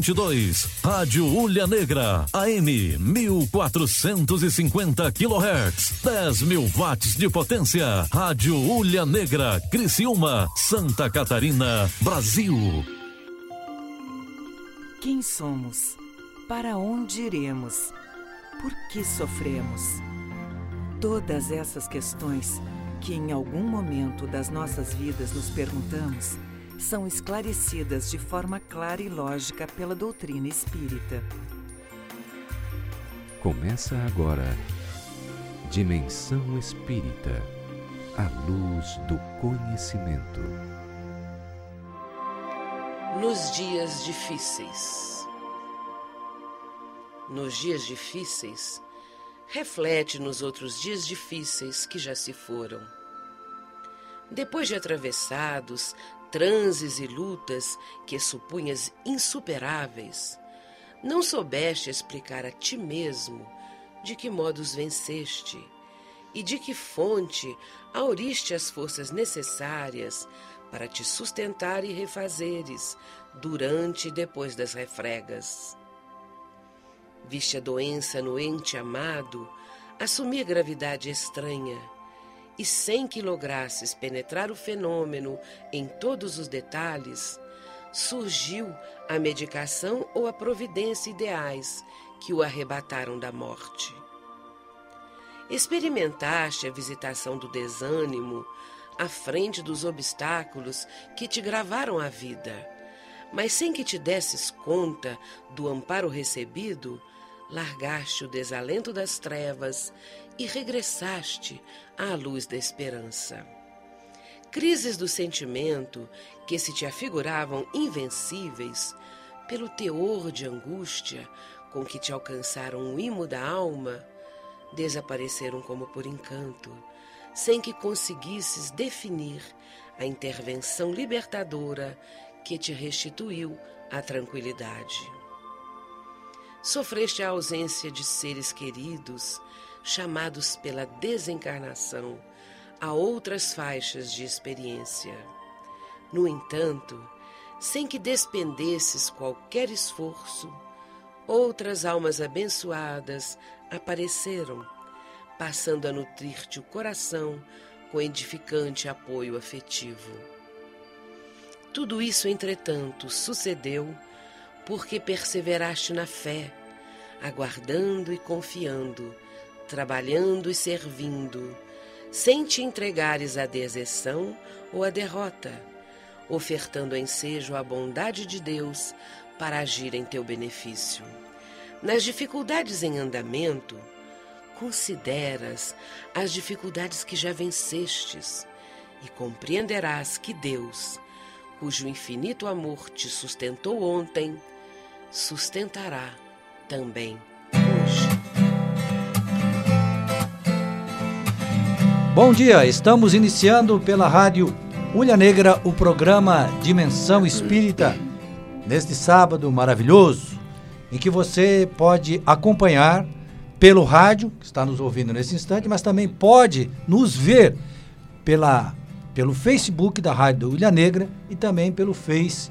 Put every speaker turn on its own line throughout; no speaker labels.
2022. Rádio Ulha Negra, AM 1450 kHz, 10 mil watts de potência. Rádio Ulha Negra, Criciúma, Santa Catarina, Brasil.
Quem somos? Para onde iremos? Por que sofremos? Todas essas questões que em algum momento das nossas vidas nos perguntamos são esclarecidas de forma clara e lógica pela doutrina espírita.
Começa agora Dimensão Espírita a luz do conhecimento.
Nos dias difíceis. Nos dias difíceis, reflete nos outros dias difíceis que já se foram. Depois de atravessados transes e lutas que supunhas insuperáveis, não soubeste explicar a ti mesmo de que modo os venceste e de que fonte auriste as forças necessárias para te sustentar e refazeres durante e depois das refregas. Viste a doença no ente amado assumir gravidade estranha, e sem que lograsses penetrar o fenômeno em todos os detalhes, surgiu a medicação ou a providência ideais que o arrebataram da morte. Experimentaste a visitação do desânimo à frente dos obstáculos que te gravaram a vida, mas sem que te desses conta do amparo recebido, largaste o desalento das trevas e regressaste à luz da esperança. Crises do sentimento que se te afiguravam invencíveis, pelo teor de angústia com que te alcançaram o imo da alma, desapareceram como por encanto, sem que conseguisses definir a intervenção libertadora que te restituiu a tranquilidade. Sofreste a ausência de seres queridos, chamados pela desencarnação a outras faixas de experiência. No entanto, sem que despendesses qualquer esforço, outras almas abençoadas apareceram, passando a nutrir-te o coração com edificante apoio afetivo. Tudo isso, entretanto, sucedeu porque perseveraste na fé, aguardando e confiando, trabalhando e servindo, sem te entregares à deserção ou à derrota, ofertando ensejo à bondade de Deus para agir em teu benefício. Nas dificuldades em andamento, consideras as dificuldades que já vencestes e compreenderás que Deus, cujo infinito amor te sustentou ontem, sustentará também
Bom dia, estamos iniciando pela Rádio Ulha Negra o programa Dimensão Espírita, neste sábado maravilhoso, em que você pode acompanhar pelo rádio, que está nos ouvindo nesse instante, mas também pode nos ver pela, pelo Facebook da Rádio Ulha Negra e também pelo Face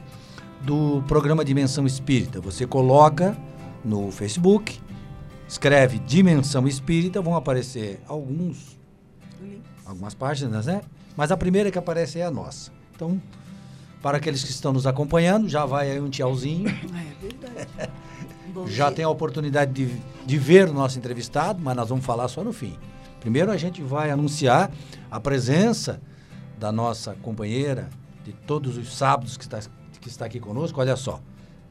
do programa Dimensão Espírita. Você coloca no Facebook, escreve Dimensão Espírita, vão aparecer alguns algumas páginas, né? Mas a primeira que aparece é a nossa. Então, para aqueles que estão nos acompanhando, já vai aí um tchauzinho.
É verdade.
já tem a oportunidade de, de ver o nosso entrevistado, mas nós vamos falar só no fim. Primeiro a gente vai anunciar a presença da nossa companheira de todos os sábados que está, que está aqui conosco. Olha só,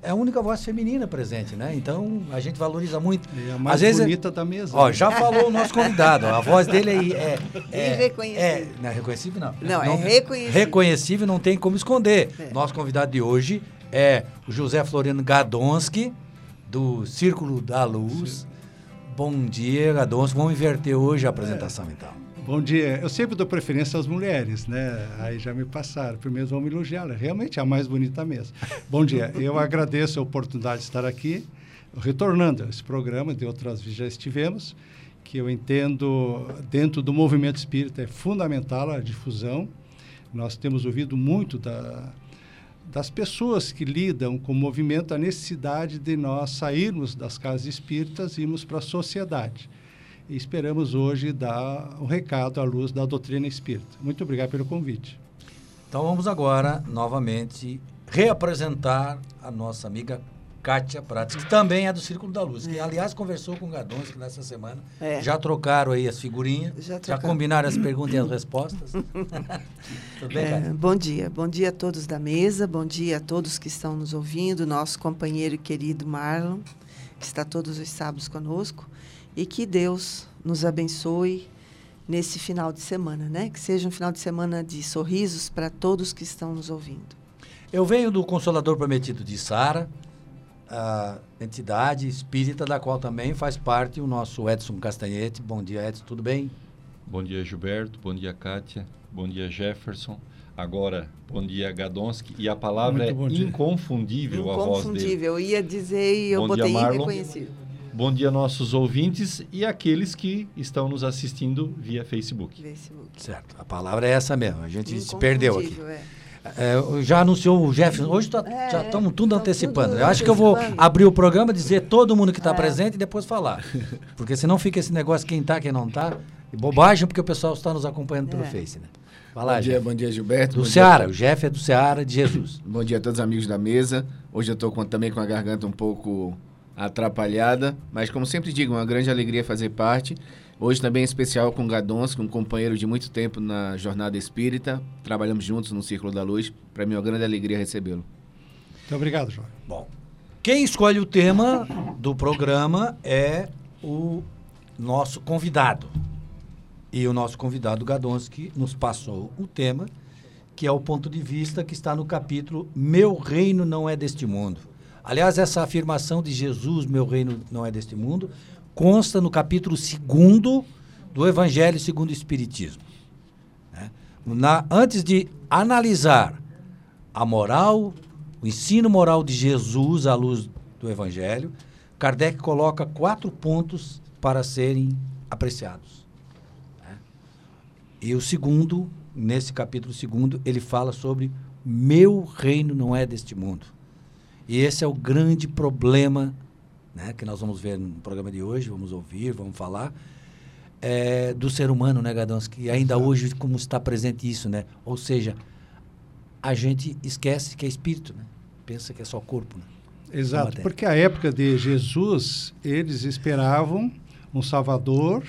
é a única voz feminina presente, né? Então a gente valoriza muito.
É a mais
Às vezes,
bonita da mesa.
Ó, já falou o nosso convidado. a voz dele é, é, é
Irreconhecível.
É, não é reconhecível, não.
Não, é reconhecível.
Reconhecível, não tem como esconder. É. Nosso convidado de hoje é o José Floriano Gadonski, do Círculo da Luz. Sim. Bom dia, Gadonski. Vamos inverter hoje a apresentação,
é.
então.
Bom dia. Eu sempre dou preferência às mulheres, né? Aí já me passaram. Primeiro vamos elogiá-la. Realmente é a mais bonita mesmo. Bom dia. Eu agradeço a oportunidade de estar aqui, retornando a esse programa, de outras vezes já estivemos, que eu entendo, dentro do movimento espírita, é fundamental a difusão. Nós temos ouvido muito da, das pessoas que lidam com o movimento, a necessidade de nós sairmos das casas espíritas e irmos para a sociedade. E esperamos hoje dar o um recado à luz da doutrina espírita. Muito obrigado pelo convite.
Então vamos agora, novamente, reapresentar a nossa amiga Kátia Prates, que também é do Círculo da Luz, que aliás conversou com o Gadonski nessa semana. É. Já trocaram aí as figurinhas, já, já combinaram as perguntas e as respostas.
Tudo bem, é, bom dia, bom dia a todos da mesa, bom dia a todos que estão nos ouvindo, nosso companheiro querido Marlon, que está todos os sábados conosco, e que Deus nos abençoe nesse final de semana, né? Que seja um final de semana de sorrisos para todos que estão nos ouvindo.
Eu venho do Consolador Prometido de Sara, a entidade espírita da qual também faz parte o nosso Edson Castanhete. Bom dia, Edson, tudo bem?
Bom dia, Gilberto. Bom dia, Kátia. Bom dia, Jefferson. Agora, bom dia, Gadonski. E a palavra é inconfundível, a voz dele. Inconfundível.
Eu ia dizer e eu bom botei dia, irreconhecível.
Bom dia, nossos ouvintes e aqueles que estão nos assistindo via Facebook. Facebook.
Certo. A palavra é essa mesmo. A gente se perdeu aqui. É. É, já anunciou o Jefferson. Hoje tá, é, já estamos tudo tá antecipando. Tudo eu acho que eu vou abrir o programa, dizer todo mundo que está é. presente e depois falar. Porque senão fica esse negócio quem está, quem não está. E bobagem, porque o pessoal está nos acompanhando pelo é. Face, né?
Fala, bom dia, Jeff. bom dia, Gilberto.
Do Ceará, dia. o Jeff é do Ceará de Jesus.
bom dia a todos os amigos da mesa. Hoje eu estou também com a garganta um pouco atrapalhada, mas como sempre digo, uma grande alegria fazer parte. Hoje também é especial com o Gadonski, um companheiro de muito tempo na Jornada Espírita. Trabalhamos juntos no Círculo da Luz. Para mim é uma grande alegria recebê-lo.
Muito obrigado, João.
Bom, quem escolhe o tema do programa é o nosso convidado. E o nosso convidado Gadonski nos passou o tema, que é o ponto de vista que está no capítulo Meu reino não é deste mundo. Aliás, essa afirmação de Jesus, meu reino não é deste mundo, consta no capítulo 2 do Evangelho segundo o Espiritismo. Né? Na, antes de analisar a moral, o ensino moral de Jesus à luz do Evangelho, Kardec coloca quatro pontos para serem apreciados. Né? E o segundo, nesse capítulo segundo, ele fala sobre meu reino não é deste mundo. E esse é o grande problema né, que nós vamos ver no programa de hoje, vamos ouvir, vamos falar, é, do ser humano, né, Gadons? Que ainda Exato. hoje, como está presente isso, né? Ou seja, a gente esquece que é espírito, né? Pensa que é só corpo, né?
Exato, porque a época de Jesus, eles esperavam um Salvador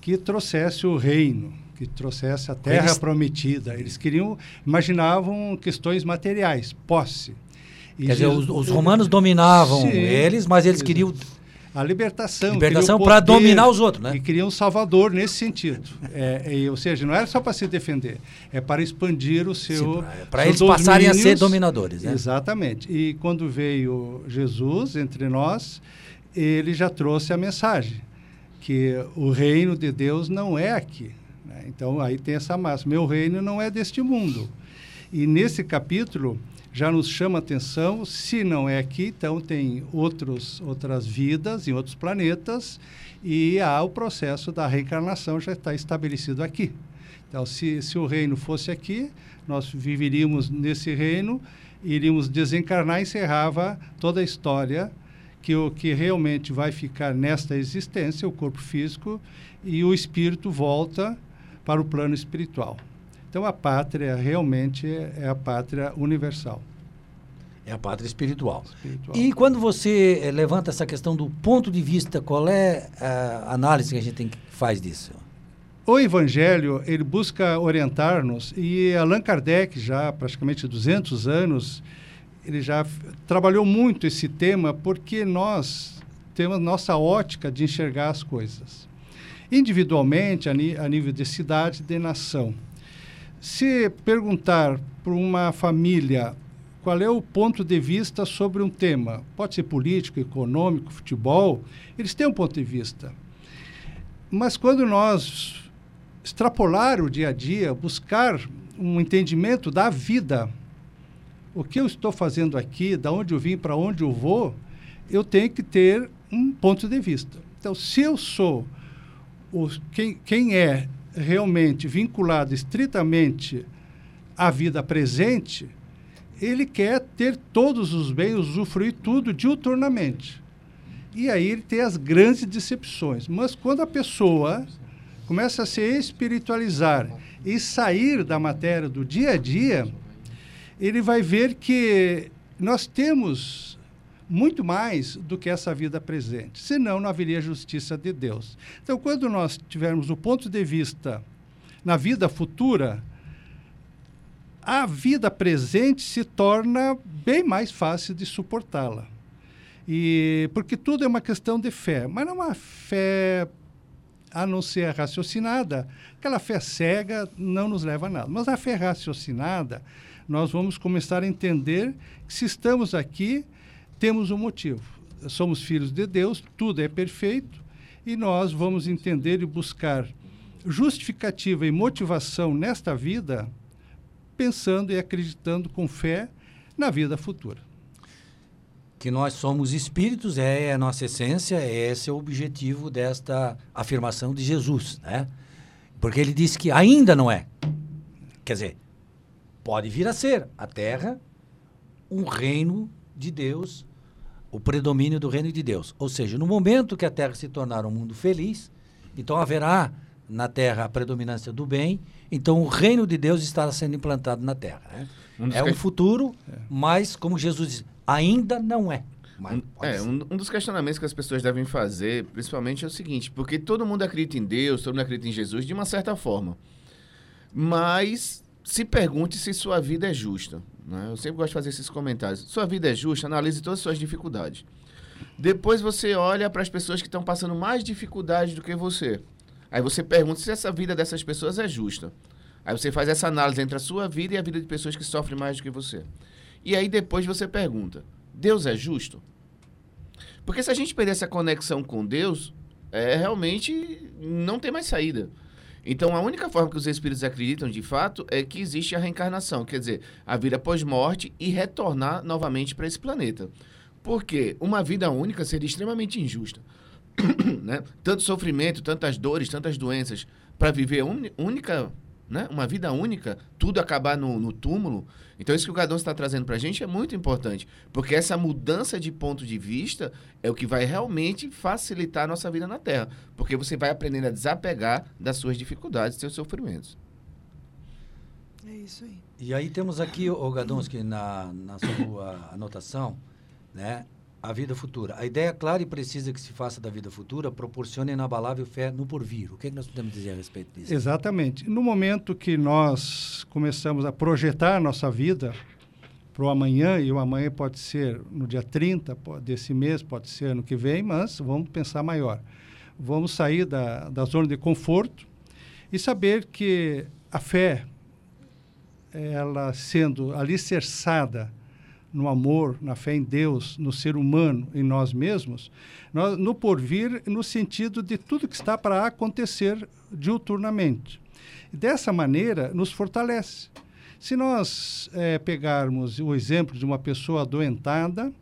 que trouxesse o reino, que trouxesse a terra eles... prometida. Eles queriam, imaginavam questões materiais, posse.
Quer dizer, os, os romanos dominavam Sim, eles, mas eles queriam
a libertação.
Libertação para dominar os outros, né?
E queriam um salvador nesse sentido. É, é, ou seja, não era só para se defender, é para expandir o seu.
Para eles passarem a ser dominadores, né?
Exatamente. E quando veio Jesus entre nós, ele já trouxe a mensagem que o reino de Deus não é aqui. Né? Então aí tem essa máxima: meu reino não é deste mundo. E nesse capítulo já nos chama atenção. Se não é aqui, então tem outros, outras vidas em outros planetas e há o processo da reencarnação já está estabelecido aqui. Então, se, se o reino fosse aqui, nós viveríamos nesse reino, iríamos desencarnar e encerrava toda a história que o que realmente vai ficar nesta existência, o corpo físico, e o espírito volta para o plano espiritual. Então a pátria realmente é a pátria universal.
É a pátria espiritual. espiritual. E quando você eh, levanta essa questão do ponto de vista, qual é a análise que a gente tem que faz disso?
O Evangelho, ele busca orientar-nos, e Allan Kardec, já praticamente 200 anos, ele já trabalhou muito esse tema, porque nós temos nossa ótica de enxergar as coisas. Individualmente, a, a nível de cidade, de nação. Se perguntar para uma família qual é o ponto de vista sobre um tema, pode ser político, econômico, futebol, eles têm um ponto de vista. Mas quando nós extrapolar o dia a dia, buscar um entendimento da vida, o que eu estou fazendo aqui, da onde eu vim, para onde eu vou, eu tenho que ter um ponto de vista. Então, se eu sou o, quem, quem é realmente vinculado estritamente à vida presente, ele quer ter todos os bens, usufruir tudo diuturnamente. E aí ele tem as grandes decepções. Mas quando a pessoa começa a se espiritualizar e sair da matéria do dia a dia, ele vai ver que nós temos muito mais do que essa vida presente. Senão, não haveria justiça de Deus. Então, quando nós tivermos o ponto de vista na vida futura, a vida presente se torna bem mais fácil de suportá-la. E porque tudo é uma questão de fé, mas não uma fé a não ser raciocinada. Aquela fé cega não nos leva a nada. Mas a fé raciocinada, nós vamos começar a entender que se estamos aqui, temos um motivo. Somos filhos de Deus, tudo é perfeito, e nós vamos entender e buscar justificativa e motivação nesta vida pensando e acreditando com fé na vida futura.
Que nós somos espíritos, é a nossa essência, esse é o objetivo desta afirmação de Jesus, né? Porque ele disse que ainda não é. Quer dizer, pode vir a ser a terra um reino de Deus, o predomínio do reino de Deus. Ou seja, no momento que a terra se tornar um mundo feliz, então haverá na terra a predominância do bem, então o reino de Deus estará sendo implantado na terra. Né? Um é um futuro, é. mas, como Jesus diz, ainda não é.
Um, é, um, um, dos questionamentos que as pessoas devem fazer, principalmente, é o seguinte: porque todo mundo acredita em Deus, todo mundo acredita em Jesus de uma certa forma. Mas se pergunte se sua vida é justa. Né? Eu sempre gosto de fazer esses comentários. Sua vida é justa, analise todas as suas dificuldades. Depois você olha para as pessoas que estão passando mais dificuldade do que você. Aí você pergunta se essa vida dessas pessoas é justa. Aí você faz essa análise entre a sua vida e a vida de pessoas que sofrem mais do que você. E aí depois você pergunta: Deus é justo? Porque se a gente perder essa conexão com Deus, é realmente não tem mais saída. Então a única forma que os espíritos acreditam de fato é que existe a reencarnação, quer dizer, a vida pós-morte e retornar novamente para esse planeta. Porque uma vida única seria extremamente injusta. né? Tanto sofrimento, tantas dores, tantas doenças, para viver un, única, né? uma vida única, tudo acabar no, no túmulo. Então, isso que o Gadon está trazendo para a gente é muito importante, porque essa mudança de ponto de vista é o que vai realmente facilitar a nossa vida na Terra, porque você vai aprendendo a desapegar das suas dificuldades, dos seus sofrimentos.
É isso aí. E aí temos aqui, o Gadonski, na, na sua anotação, né? A vida futura. A ideia clara e precisa que se faça da vida futura proporciona inabalável fé no porvir. O que, é que nós podemos dizer a respeito disso?
Exatamente. No momento que nós começamos a projetar nossa vida para o amanhã, e o amanhã pode ser no dia 30 desse mês, pode ser ano que vem, mas vamos pensar maior. Vamos sair da, da zona de conforto e saber que a fé, ela sendo alicerçada no amor, na fé em Deus, no ser humano, em nós mesmos, nós, no porvir, no sentido de tudo que está para acontecer diuturnamente. Dessa maneira, nos fortalece. Se nós é, pegarmos o exemplo de uma pessoa adoentada,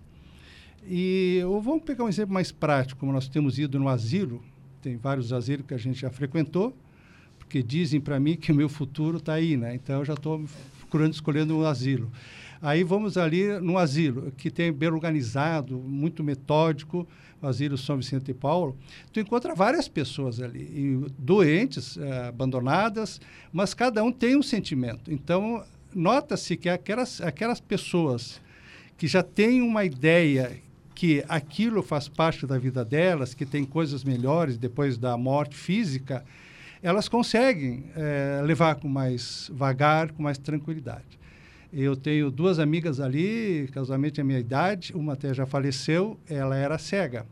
e ou vamos pegar um exemplo mais prático, como nós temos ido no asilo, tem vários asilos que a gente já frequentou, porque dizem para mim que o meu futuro está aí, né? Então eu já estou procurando, escolhendo um asilo. Aí vamos ali no asilo, que tem bem organizado, muito metódico, o asilo São Vicente e Paulo. Tu encontra várias pessoas ali, doentes, eh, abandonadas, mas cada um tem um sentimento. Então, nota-se que aquelas, aquelas pessoas que já têm uma ideia que aquilo faz parte da vida delas, que tem coisas melhores depois da morte física, elas conseguem é, levar com mais vagar, com mais tranquilidade. Eu tenho duas amigas ali, casualmente a minha idade, uma até já faleceu, ela era cega.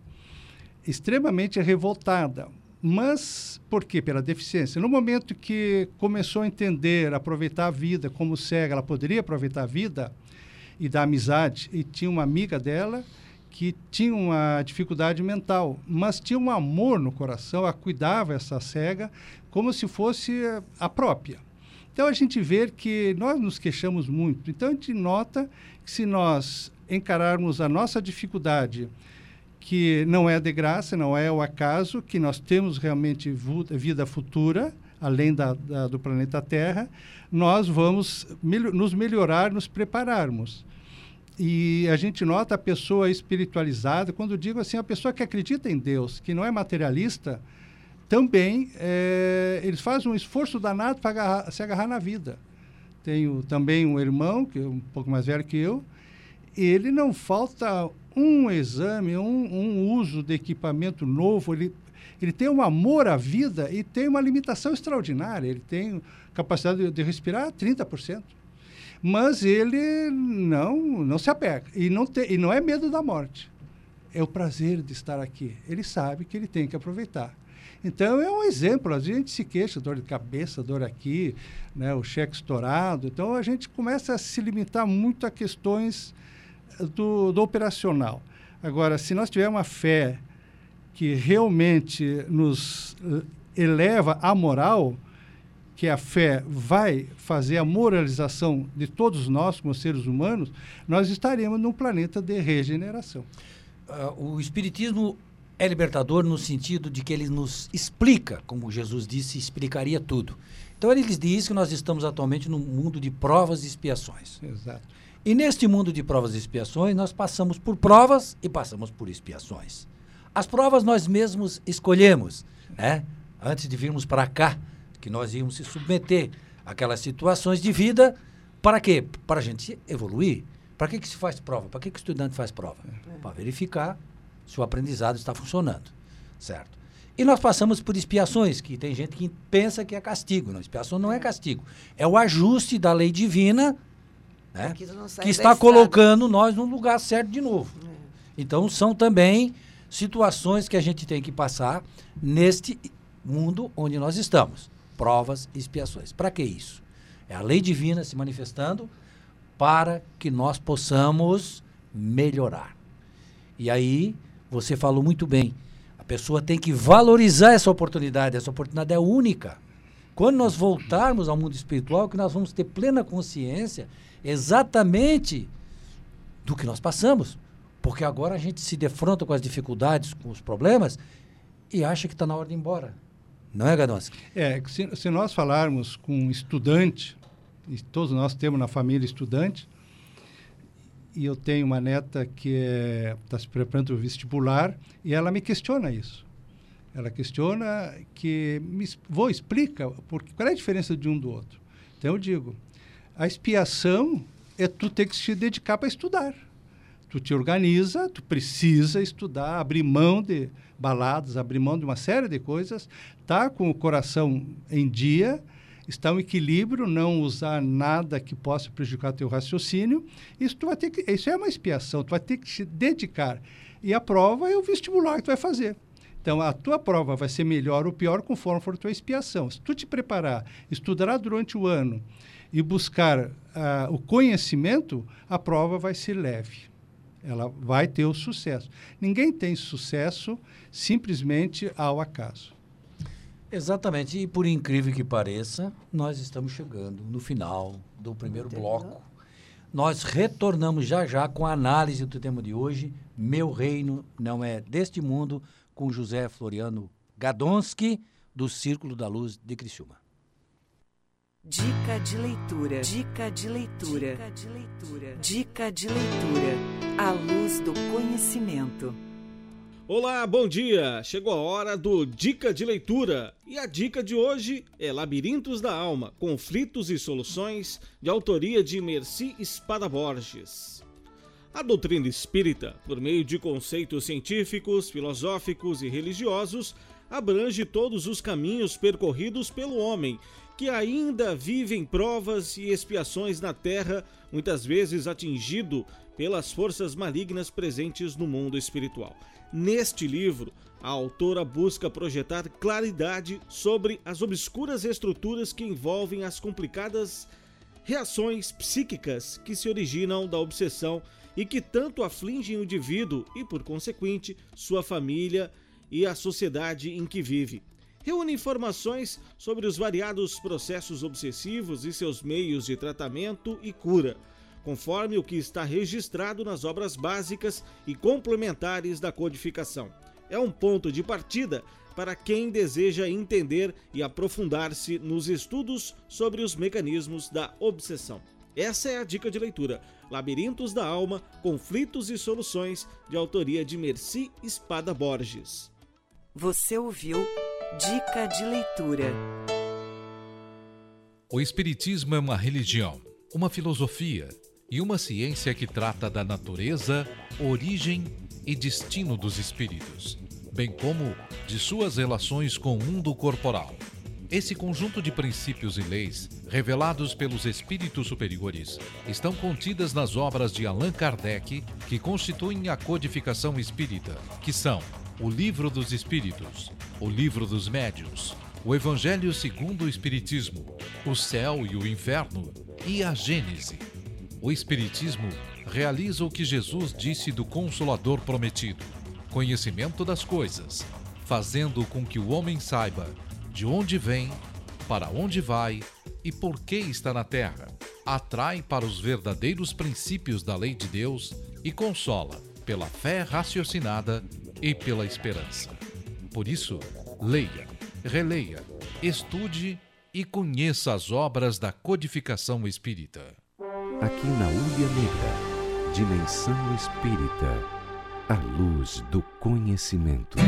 Extremamente revoltada. Mas por quê? Pela deficiência. No momento que começou a entender, aproveitar a vida como cega, ela poderia aproveitar a vida e dar amizade, e tinha uma amiga dela que tinha uma dificuldade mental, mas tinha um amor no coração, ela cuidava essa cega como se fosse a própria. Então a gente vê que nós nos queixamos muito. Então a gente nota que se nós encararmos a nossa dificuldade, que não é de graça, não é o acaso, que nós temos realmente vida futura, além da, da, do planeta Terra, nós vamos nos melhorar, nos prepararmos. E a gente nota a pessoa espiritualizada, quando digo assim, a pessoa que acredita em Deus, que não é materialista, também é, eles fazem um esforço danado para se agarrar na vida. Tenho também um irmão, que é um pouco mais velho que eu, ele não falta um exame, um, um uso de equipamento novo, ele, ele tem um amor à vida e tem uma limitação extraordinária, ele tem capacidade de, de respirar 30%. Mas ele não, não se apega e não, tem, e não é medo da morte. É o prazer de estar aqui. Ele sabe que ele tem que aproveitar. Então é um exemplo. A gente se queixa, dor de cabeça, dor aqui, né, o cheque estourado. Então a gente começa a se limitar muito a questões eh, do, do operacional. Agora, se nós tivermos uma fé que realmente nos eh, eleva a moral, que a fé vai fazer a moralização de todos nós como seres humanos, nós estaremos num planeta de regeneração.
Uh, o Espiritismo é libertador no sentido de que ele nos explica, como Jesus disse, explicaria tudo. Então ele diz que nós estamos atualmente num mundo de provas e expiações.
Exato.
E neste mundo de provas e expiações, nós passamos por provas e passamos por expiações. As provas nós mesmos escolhemos, né? Antes de virmos para cá, que nós íamos se submeter àquelas situações de vida, para quê? Para a gente evoluir. Para que, que se faz prova? Para que, que o estudante faz prova? É. Para verificar se o aprendizado está funcionando, certo? E nós passamos por expiações, que tem gente que pensa que é castigo. Não, expiação não é castigo. É o ajuste da lei divina né, que está colocando nós no lugar certo de novo. É. Então, são também situações que a gente tem que passar neste mundo onde nós estamos. Provas e expiações. Para que isso? É a lei divina se manifestando para que nós possamos melhorar. E aí, você falou muito bem. A pessoa tem que valorizar essa oportunidade. Essa oportunidade é única. Quando nós voltarmos ao mundo espiritual, que nós vamos ter plena consciência exatamente do que nós passamos. Porque agora a gente se defronta com as dificuldades, com os problemas, e acha que está na hora de ir embora. Não é, Gadonski?
É, se, se nós falarmos com um estudante, e todos nós temos na família estudante, e eu tenho uma neta que está é, se preparando para o vestibular e ela me questiona isso. Ela questiona que me, vou explica porque qual é a diferença de um do outro. Então eu digo, a expiação é tu ter que se dedicar para estudar. Tu te organiza, tu precisa estudar, abrir mão de baladas, abrir mão de uma série de coisas, tá com o coração em dia estar um equilíbrio, não usar nada que possa prejudicar teu raciocínio. Isso tu vai ter que, isso é uma expiação, tu vai ter que te dedicar. E a prova é o vestibular que tu vai fazer. Então, a tua prova vai ser melhor ou pior conforme for a tua expiação. Se tu te preparar, estudar durante o ano e buscar uh, o conhecimento, a prova vai ser leve. Ela vai ter o sucesso. Ninguém tem sucesso simplesmente ao acaso.
Exatamente. E por incrível que pareça, nós estamos chegando no final do primeiro bloco. Nós retornamos já já com a análise do tema de hoje. Meu reino não é deste mundo, com José Floriano Gadonski, do Círculo da Luz de Criciúma.
Dica de leitura. Dica de leitura. Dica de leitura. Dica de leitura. A luz do conhecimento.
Olá, bom dia! Chegou a hora do Dica de Leitura. E a dica de hoje é Labirintos da Alma, Conflitos e Soluções, de autoria de Merci Espada Borges. A doutrina espírita, por meio de conceitos científicos, filosóficos e religiosos, abrange todos os caminhos percorridos pelo homem, que ainda vive em provas e expiações na Terra, muitas vezes atingido pelas forças malignas presentes no mundo espiritual. Neste livro, a autora busca projetar claridade sobre as obscuras estruturas que envolvem as complicadas reações psíquicas que se originam da obsessão e que tanto afligem o indivíduo e, por consequente, sua família e a sociedade em que vive. Reúne informações sobre os variados processos obsessivos e seus meios de tratamento e cura conforme o que está registrado nas obras básicas e complementares da codificação. É um ponto de partida para quem deseja entender e aprofundar-se nos estudos sobre os mecanismos da obsessão. Essa é a dica de leitura: Labirintos da Alma, Conflitos e Soluções, de autoria de Merci Espada Borges.
Você ouviu Dica de Leitura.
O Espiritismo é uma religião, uma filosofia e uma ciência que trata da natureza, origem e destino dos espíritos, bem como de suas relações com o mundo corporal. Esse conjunto de princípios e leis, revelados pelos espíritos superiores, estão contidas nas obras de Allan Kardec, que constituem a codificação espírita, que são o Livro dos Espíritos, o Livro dos Médios, o Evangelho segundo o Espiritismo, o Céu e o Inferno e a Gênese. O Espiritismo realiza o que Jesus disse do Consolador prometido: conhecimento das coisas, fazendo com que o homem saiba de onde vem, para onde vai e por que está na terra. Atrai para os verdadeiros princípios da lei de Deus e consola pela fé raciocinada e pela esperança. Por isso, leia, releia, estude e conheça as obras da codificação espírita.
Aqui na Ulha Negra, Dimensão Espírita, a luz do conhecimento.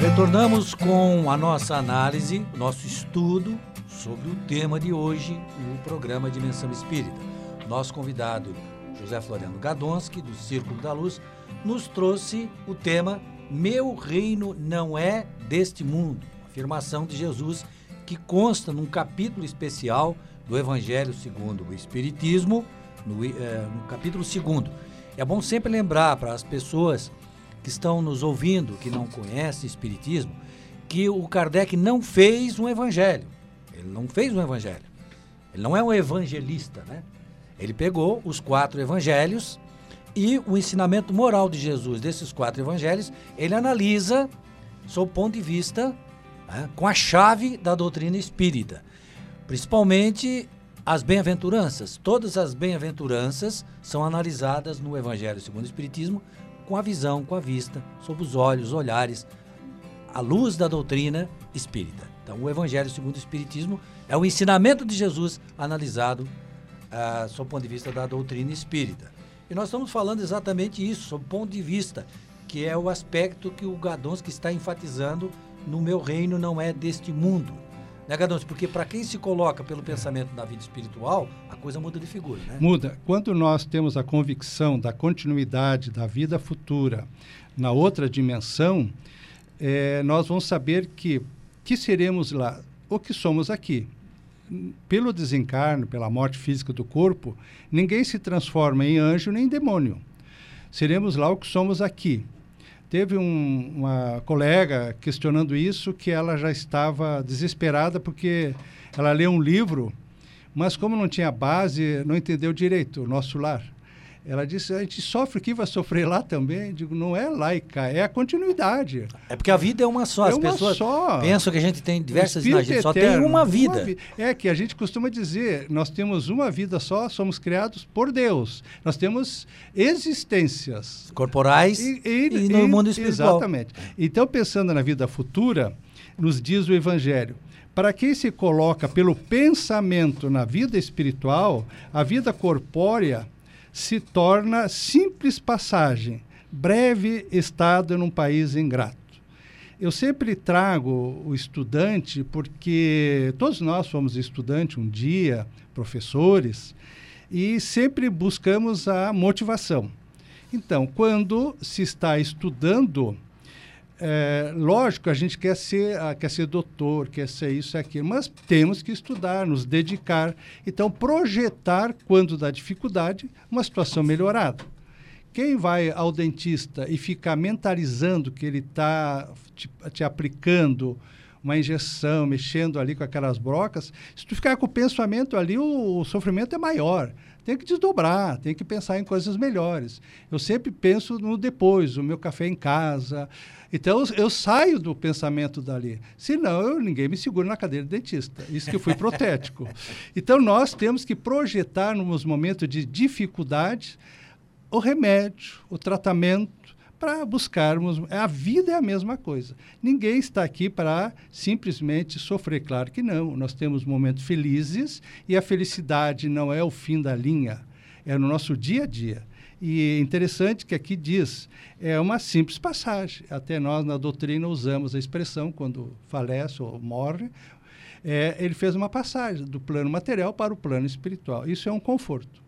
Retornamos com a nossa análise, nosso estudo sobre o tema de hoje no programa Dimensão Espírita. Nosso convidado, José Floriano Gadonski, do Círculo da Luz, nos trouxe o tema Meu reino não é deste mundo, afirmação de Jesus que consta num capítulo especial do Evangelho segundo o Espiritismo, no, é, no capítulo 2. É bom sempre lembrar para as pessoas que estão nos ouvindo, que não conhecem Espiritismo, que o Kardec não fez um evangelho. Ele não fez um evangelho. Ele não é um evangelista, né? Ele pegou os quatro evangelhos e o ensinamento moral de Jesus desses quatro evangelhos, ele analisa sob ponto de vista né, com a chave da doutrina espírita. Principalmente as bem-aventuranças. Todas as bem-aventuranças são analisadas no Evangelho segundo o Espiritismo com a visão, com a vista, sob os olhos, olhares, à luz da doutrina espírita. Então, o Evangelho segundo o Espiritismo é o ensinamento de Jesus analisado uh, sob o ponto de vista da doutrina espírita. E nós estamos falando exatamente isso, sob o ponto de vista, que é o aspecto que o Gadonski está enfatizando no meu reino não é deste mundo. Né, Gadonski? Porque para quem se coloca pelo pensamento da vida espiritual, a coisa muda de figura, né?
Muda. Quando nós temos a convicção da continuidade da vida futura na outra dimensão, é, nós vamos saber que que seremos lá, o que somos aqui pelo desencarno, pela morte física do corpo, ninguém se transforma em anjo nem em demônio. Seremos lá o que somos aqui. Teve um, uma colega questionando isso, que ela já estava desesperada porque ela leu um livro, mas como não tinha base, não entendeu direito o nosso lar. Ela disse: a gente sofre aqui, vai sofrer lá também. Digo, não é laica, é a continuidade.
É porque a vida é uma só.
É
As
uma
pessoas
só.
pensam que a gente tem diversas
imagens.
Só tem uma vida. Uma vi
é que a gente costuma dizer: nós temos uma vida só, somos criados por Deus. Nós temos existências
corporais e, e, e no e, mundo espiritual.
Exatamente. Então, pensando na vida futura, nos diz o Evangelho. Para quem se coloca pelo pensamento na vida espiritual, a vida corpórea se torna simples passagem, breve estado num país ingrato. Eu sempre trago o estudante porque todos nós fomos estudantes um dia, professores, e sempre buscamos a motivação. Então, quando se está estudando, é, lógico, a gente quer ser, ah, quer ser doutor, quer ser isso e aquilo, mas temos que estudar, nos dedicar. Então, projetar, quando dá dificuldade, uma situação melhorada. Quem vai ao dentista e fica mentalizando que ele está te, te, aplicando uma injeção, mexendo ali com aquelas brocas, se tu ficar com o pensamento ali, o, o sofrimento é maior tem que desdobrar, tem que pensar em coisas melhores. Eu sempre penso no depois, o meu café em casa. Então eu, saio do pensamento dali. Senão eu, ninguém me segura na cadeira de dentista. Isso que eu fui protético. Então nós temos que projetar nos momentos de dificuldade o remédio, o tratamento para buscarmos. A vida é a mesma coisa. Ninguém está aqui para simplesmente sofrer. Claro que não. Nós temos momentos felizes e a felicidade não é o fim da linha, é no nosso dia a dia. E interessante que aqui diz, é uma simples passagem. Até nós na doutrina usamos a expressão quando falece ou morre, é, ele fez uma passagem do plano material para o plano espiritual. Isso é um conforto.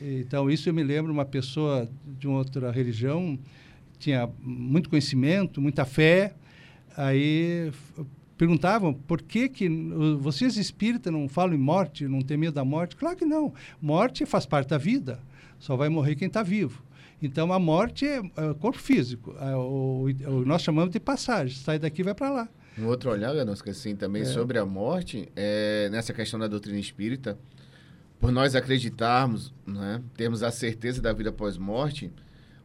Então, isso eu me lembro uma pessoa de outra religião, tinha muito conhecimento, muita fé, aí perguntavam por que, que vocês espíritas não falam em morte, não têm medo da morte? Claro que não. Morte faz parte da vida. Só vai morrer quem está vivo. Então, a morte é, é corpo físico. É, o, o, nós chamamos de passagem. Sai daqui vai para lá.
Um outro olhar, Ganosca, assim, também é. sobre a morte, é, nessa questão da doutrina espírita, por nós acreditarmos, né, termos a certeza da vida pós-morte,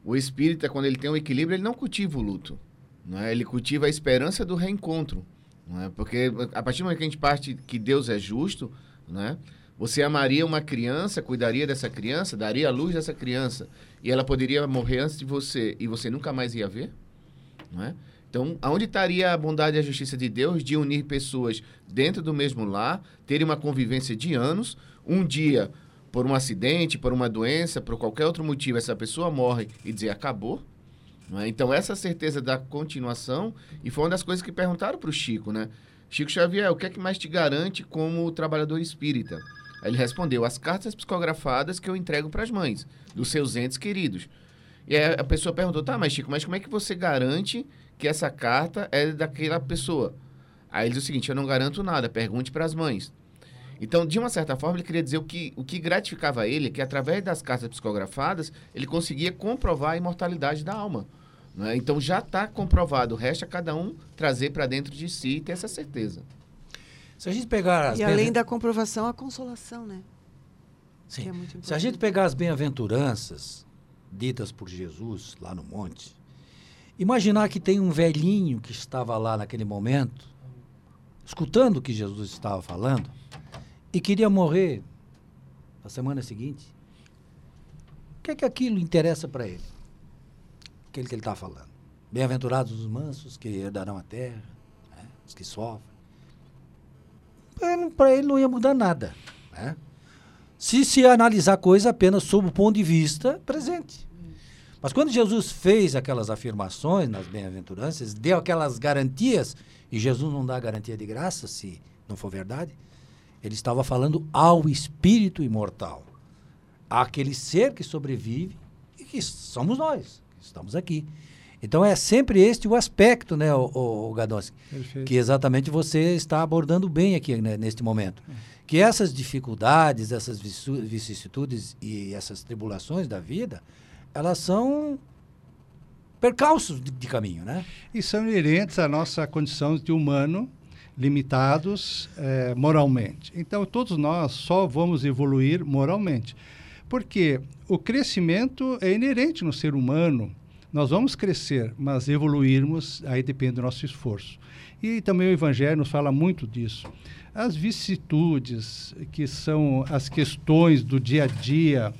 o espírita, quando ele tem um equilíbrio, ele não cultiva o luto. Né? Ele cultiva a esperança do reencontro. Né? Porque a partir do momento que a gente parte que Deus é justo, né? Você amaria uma criança, cuidaria dessa criança, daria a luz dessa criança, e ela poderia morrer antes de você e você nunca mais ia ver? Não é? Então, aonde estaria a bondade e a justiça de Deus de unir pessoas dentro do mesmo lar, terem uma convivência de anos, um dia, por um acidente, por uma doença, por qualquer outro motivo, essa pessoa morre e dizer acabou? É? Então, essa certeza da continuação, e foi uma das coisas que perguntaram para o Chico, né? Chico Xavier, o que é que mais te garante como trabalhador espírita? Aí ele respondeu: as cartas psicografadas que eu entrego para as mães, dos seus entes queridos. E aí a pessoa perguntou: tá, mas Chico, mas como é que você garante que essa carta é daquela pessoa? Aí ele diz o seguinte: eu não garanto nada, pergunte para as mães. Então, de uma certa forma, ele queria dizer o que, o que gratificava ele, que através das cartas psicografadas, ele conseguia comprovar a imortalidade da alma. Né? Então, já está comprovado. Resta cada um trazer para dentro de si e ter essa certeza.
Se a gente pegar
e além da comprovação, a consolação, né?
Sim. É Se a gente pegar as bem-aventuranças ditas por Jesus lá no monte, imaginar que tem um velhinho que estava lá naquele momento, escutando o que Jesus estava falando, e queria morrer na semana seguinte, o que é que aquilo interessa para ele? Aquele que ele está falando. Bem-aventurados os mansos que herdarão a terra, né? os que sofrem para ele não ia mudar nada. Né? Se se analisar a coisa apenas sob o ponto de vista presente. Mas quando Jesus fez aquelas afirmações nas bem-aventuranças, deu aquelas garantias, e Jesus não dá garantia de graça se não for verdade, ele estava falando ao espírito imortal, àquele ser que sobrevive e que somos nós, que estamos aqui. Então é sempre este o aspecto, né, o, o, o Gadonski, que exatamente você está abordando bem aqui né, neste momento. É. Que essas dificuldades, essas vicissitudes e essas tribulações da vida, elas são percalços de, de caminho, né?
E são inerentes à nossa condição de humano, limitados é, moralmente. Então, todos nós só vamos evoluir moralmente. Porque o crescimento é inerente no ser humano nós vamos crescer, mas evoluirmos, aí depende do nosso esforço. E também o Evangelho nos fala muito disso. As vicissitudes, que são as questões do dia a dia,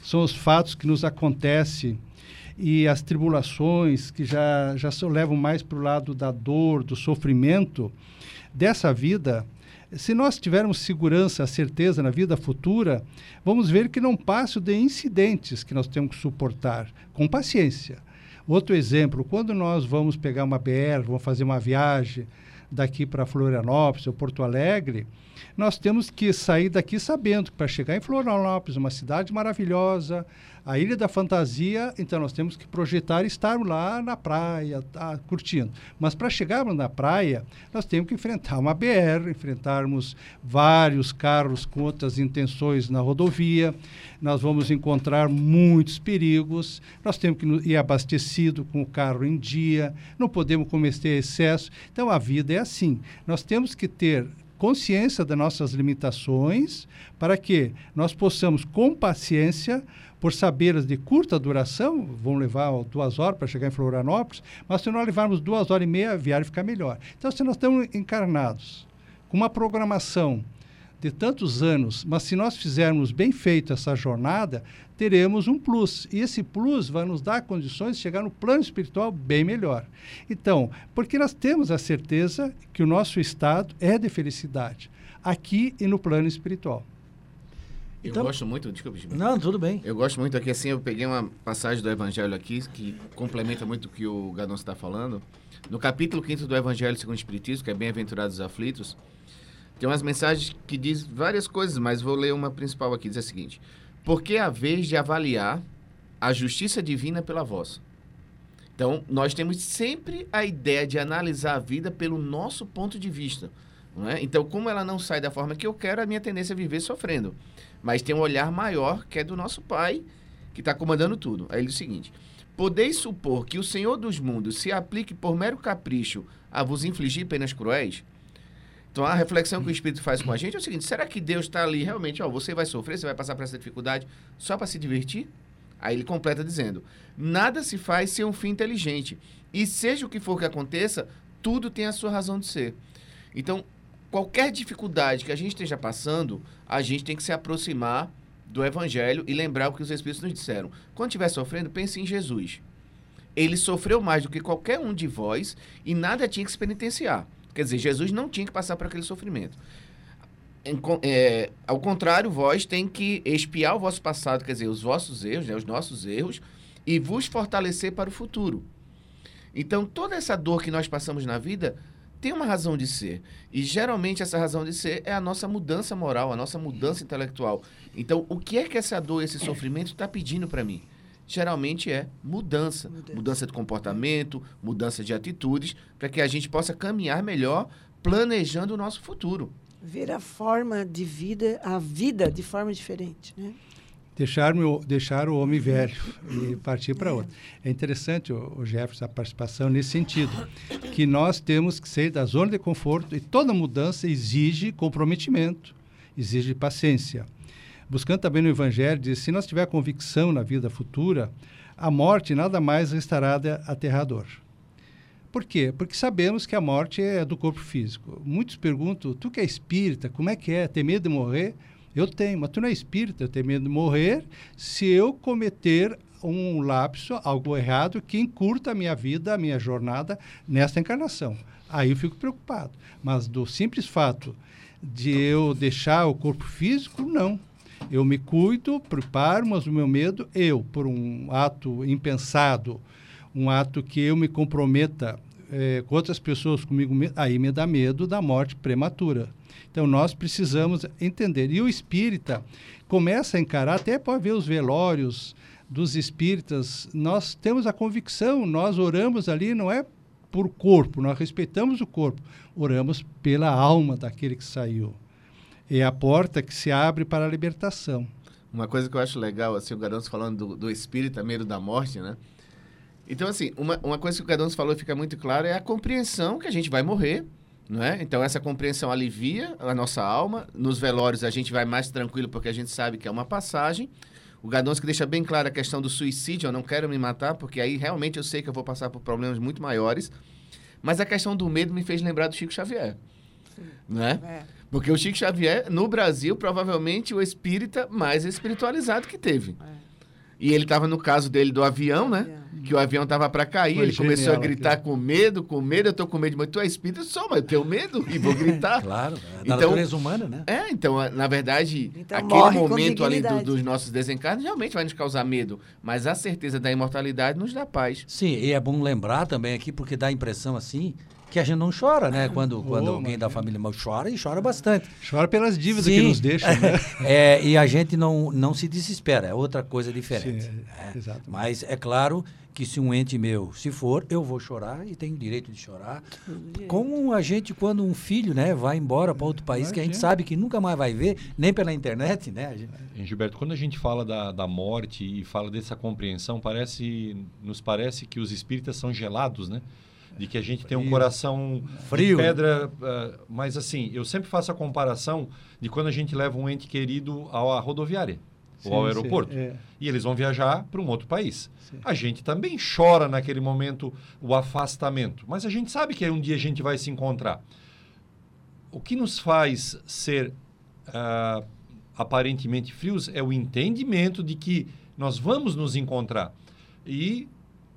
são os fatos que nos acontecem e as tribulações que já, já levam mais para o lado da dor, do sofrimento dessa vida, se nós tivermos segurança, certeza na vida futura, vamos ver que não passo de incidentes que nós temos que suportar com paciência. Outro exemplo, quando nós vamos pegar uma BR, vamos fazer uma viagem daqui para Florianópolis ou Porto Alegre, nós temos que sair daqui sabendo que para chegar em Florianópolis, uma cidade maravilhosa, a Ilha da Fantasia, então nós temos que projetar estar lá na praia, tá, curtindo. Mas para chegarmos na praia, nós temos que enfrentar uma BR, enfrentarmos vários carros com outras intenções na rodovia, nós vamos encontrar muitos perigos, nós temos que ir abastecido com o carro em dia, não podemos cometer excesso. Então a vida é assim. Nós temos que ter consciência das nossas limitações para que nós possamos, com paciência, por saberes de curta duração, vão levar duas horas para chegar em Florianópolis, mas se nós levarmos duas horas e meia, a viagem fica melhor. Então, se nós estamos encarnados com uma programação de tantos anos, mas se nós fizermos bem feito essa jornada, teremos um plus. E esse plus vai nos dar condições de chegar no plano espiritual bem melhor. Então, porque nós temos a certeza que o nosso estado é de felicidade, aqui e no plano espiritual.
Eu então, gosto muito, desculpa,
Não, tudo bem.
Eu gosto muito aqui, assim, eu peguei uma passagem do Evangelho aqui que complementa muito o que o Gadon está falando. No capítulo 5 do Evangelho segundo o Espiritismo, que é Bem-aventurados os aflitos, tem umas mensagens que diz várias coisas, mas vou ler uma principal aqui, diz a seguinte: Porque a vez de avaliar a justiça divina pela vossa. Então, nós temos sempre a ideia de analisar a vida pelo nosso ponto de vista. É? Então, como ela não sai da forma que eu quero, a minha tendência é viver sofrendo. Mas tem um olhar maior que é do nosso Pai, que está comandando tudo. Aí ele diz o seguinte: Podeis supor que o Senhor dos mundos se aplique por mero capricho a vos infligir penas cruéis? Então a reflexão que o Espírito faz com a gente é o seguinte: será que Deus está ali realmente? Ó, você vai sofrer, você vai passar por essa dificuldade só para se divertir? Aí ele completa dizendo: nada se faz sem um fim inteligente. E seja o que for que aconteça, tudo tem a sua razão de ser. Então, qualquer dificuldade que a gente esteja passando, a gente tem que se aproximar do Evangelho e lembrar o que os Espíritos nos disseram. Quando estiver sofrendo, pense em Jesus. Ele sofreu mais do que qualquer um de vós e nada tinha que se penitenciar. Quer dizer, Jesus não tinha que passar por aquele sofrimento. É, ao contrário, vós tem que expiar o vosso passado, quer dizer, os vossos erros, né, os nossos erros, e vos fortalecer para o futuro. Então, toda essa dor que nós passamos na vida tem uma razão de ser. E geralmente essa razão de ser é a nossa mudança moral, a nossa mudança intelectual. Então, o que é que essa dor, esse sofrimento está pedindo para mim? Geralmente é mudança, mudança, mudança de comportamento, mudança de atitudes, para que a gente possa caminhar melhor, planejando o nosso futuro.
Ver a forma de vida, a vida de forma diferente, né?
deixar, meu, deixar o homem velho e partir para outro. É interessante, o, o Jefferson, a participação nesse sentido, que nós temos que sair da zona de conforto e toda mudança exige comprometimento, exige paciência. Buscando também no Evangelho, diz, se nós tiver convicção na vida futura, a morte nada mais estará aterrador. Por quê? Porque sabemos que a morte é do corpo físico. Muitos perguntam, tu que é espírita, como é que é? Ter medo de morrer? Eu tenho, mas tu não é espírita, eu tenho medo de morrer se eu cometer um lapso, algo errado, que encurta a minha vida, a minha jornada nesta encarnação. Aí eu fico preocupado. Mas do simples fato de eu deixar o corpo físico, não. Eu me cuido, preparo, mas o meu medo, eu, por um ato impensado, um ato que eu me comprometa é, com outras pessoas comigo, aí me dá medo da morte prematura. Então nós precisamos entender. E o espírita começa a encarar, até pode ver os velórios dos espíritas, nós temos a convicção, nós oramos ali, não é por corpo, nós respeitamos o corpo, oramos pela alma daquele que saiu. É a porta que se abre para a libertação.
Uma coisa que eu acho legal, assim, o Garoto falando do, do espírita, medo da morte, né? Então, assim, uma, uma coisa que o Garoto falou fica muito claro é a compreensão que a gente vai morrer, não é? Então essa compreensão alivia a nossa alma. Nos velórios a gente vai mais tranquilo porque a gente sabe que é uma passagem. O Gadonski deixa bem clara a questão do suicídio, eu não quero me matar, porque aí realmente eu sei que eu vou passar por problemas muito maiores. Mas a questão do medo me fez lembrar do Chico Xavier. Sim. Né? É. Porque o Chico Xavier, no Brasil, provavelmente o espírita mais espiritualizado que teve. É. E ele estava no caso dele do avião, né? Que o avião estava para cair, Foi ele começou a gritar aqui. com medo, com medo, eu tô com medo, mas tu é espírita só, mas eu tenho medo e vou gritar.
claro, é da então, natureza humana, né?
É, então, na verdade, então, aquele momento ali do, dos nossos desencarnos realmente vai nos causar medo, mas a certeza da imortalidade nos dá paz.
Sim, e é bom lembrar também aqui, porque dá a impressão assim, que a gente não chora, né? Quando, quando oh, alguém da família mal chora e chora bastante.
Chora pelas dívidas Sim. que nos deixam, né?
é, e a gente não, não se desespera, é outra coisa diferente. Sim, é, é. Mas é claro que se um ente meu se for, eu vou chorar e tenho o direito de chorar. Como a gente, quando um filho né, vai embora para outro país, que a gente sabe que nunca mais vai ver, nem pela internet, né?
Gente... Gilberto, quando a gente fala da, da morte e fala dessa compreensão, parece, nos parece que os espíritas são gelados, né? De que a gente tem um coração frio, de pedra. Uh, mas assim, eu sempre faço a comparação de quando a gente leva um ente querido à rodoviária sim, ou ao aeroporto. Sim, é. E eles vão viajar para um outro país. Sim. A gente também chora naquele momento o afastamento, mas a gente sabe que um dia a gente vai se encontrar. O que nos faz ser uh, aparentemente frios é o entendimento de que nós vamos nos encontrar. E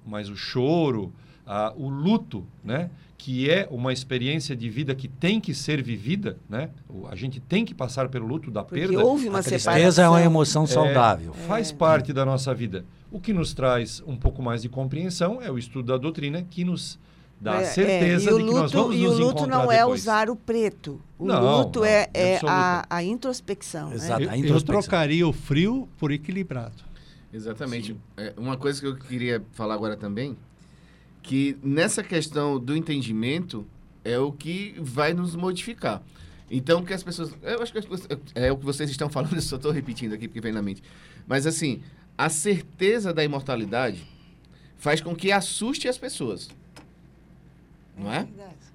mas o choro, uh, o luto, né? que é uma experiência de vida que tem que ser vivida, né? A gente tem que passar pelo luto da
Porque
perda.
houve uma
a tristeza é uma emoção saudável.
É, faz parte da nossa vida. O que nos traz um pouco mais de compreensão é o estudo da doutrina que nos dá é, certeza
é.
de que nós vamos
e
nos
E o luto não
depois.
é usar o preto. O
não,
luto
não,
é, é a, a, introspecção.
Exato,
né?
a introspecção.
Eu trocaria o frio por equilibrado.
Exatamente. É, uma coisa que eu queria falar agora também, que nessa questão do entendimento é o que vai nos modificar. Então, que as pessoas. Eu acho que é o que vocês estão falando, eu só estou repetindo aqui porque vem na mente. Mas, assim, a certeza da imortalidade faz com que assuste as pessoas. Não é?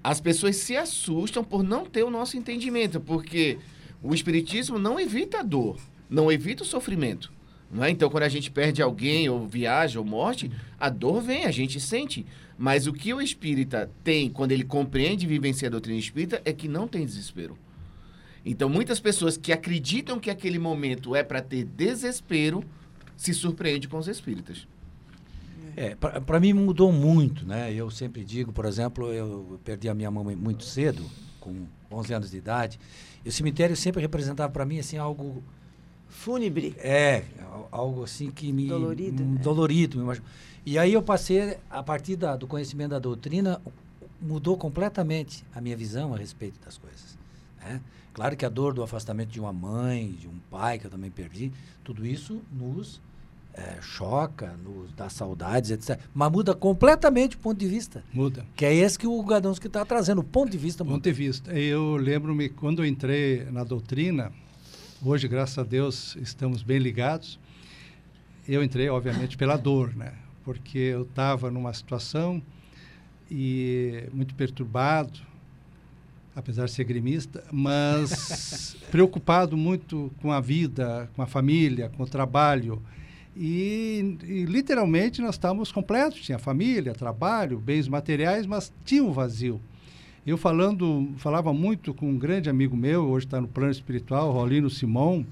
As pessoas se assustam por não ter o nosso entendimento, porque o Espiritismo não evita a dor, não evita o sofrimento. Não é? Então, quando a gente perde alguém, ou viaja, ou morte, a dor vem, a gente sente. Mas o que o espírita tem quando ele compreende e vivencia a doutrina espírita é que não tem desespero. Então, muitas pessoas que acreditam que aquele momento é para ter desespero se surpreendem com os espíritas.
É, para mim mudou muito, né? Eu sempre digo, por exemplo, eu perdi a minha mãe muito cedo, com 11 anos de idade, e o cemitério sempre representava para mim assim algo
fúnebre.
É, algo assim que me
dolorido,
um,
né?
dolorido, me E aí eu passei a partir da, do conhecimento da doutrina mudou completamente a minha visão a respeito das coisas, né? Claro que a dor do afastamento de uma mãe, de um pai que eu também perdi, tudo isso nos é, choca, nos dá saudades, etc. Mas muda completamente o ponto de vista.
Muda.
Que é esse que o Gadonsky está trazendo, o ponto de vista muda.
Ponto de vista. Eu lembro-me, quando eu entrei na doutrina, hoje, graças a Deus, estamos bem ligados, eu entrei, obviamente, pela dor, né? Porque eu estava numa situação e muito perturbado, apesar de ser grimista, mas preocupado muito com a vida, com a família, com o trabalho. E, e, literalmente nós estávamos completos, tinha família, trabalho, bens materiais, mas tinha um vazio. Eu falando, falava muito com um grande amigo meu, hoje está no plano espiritual, Rolino Simão,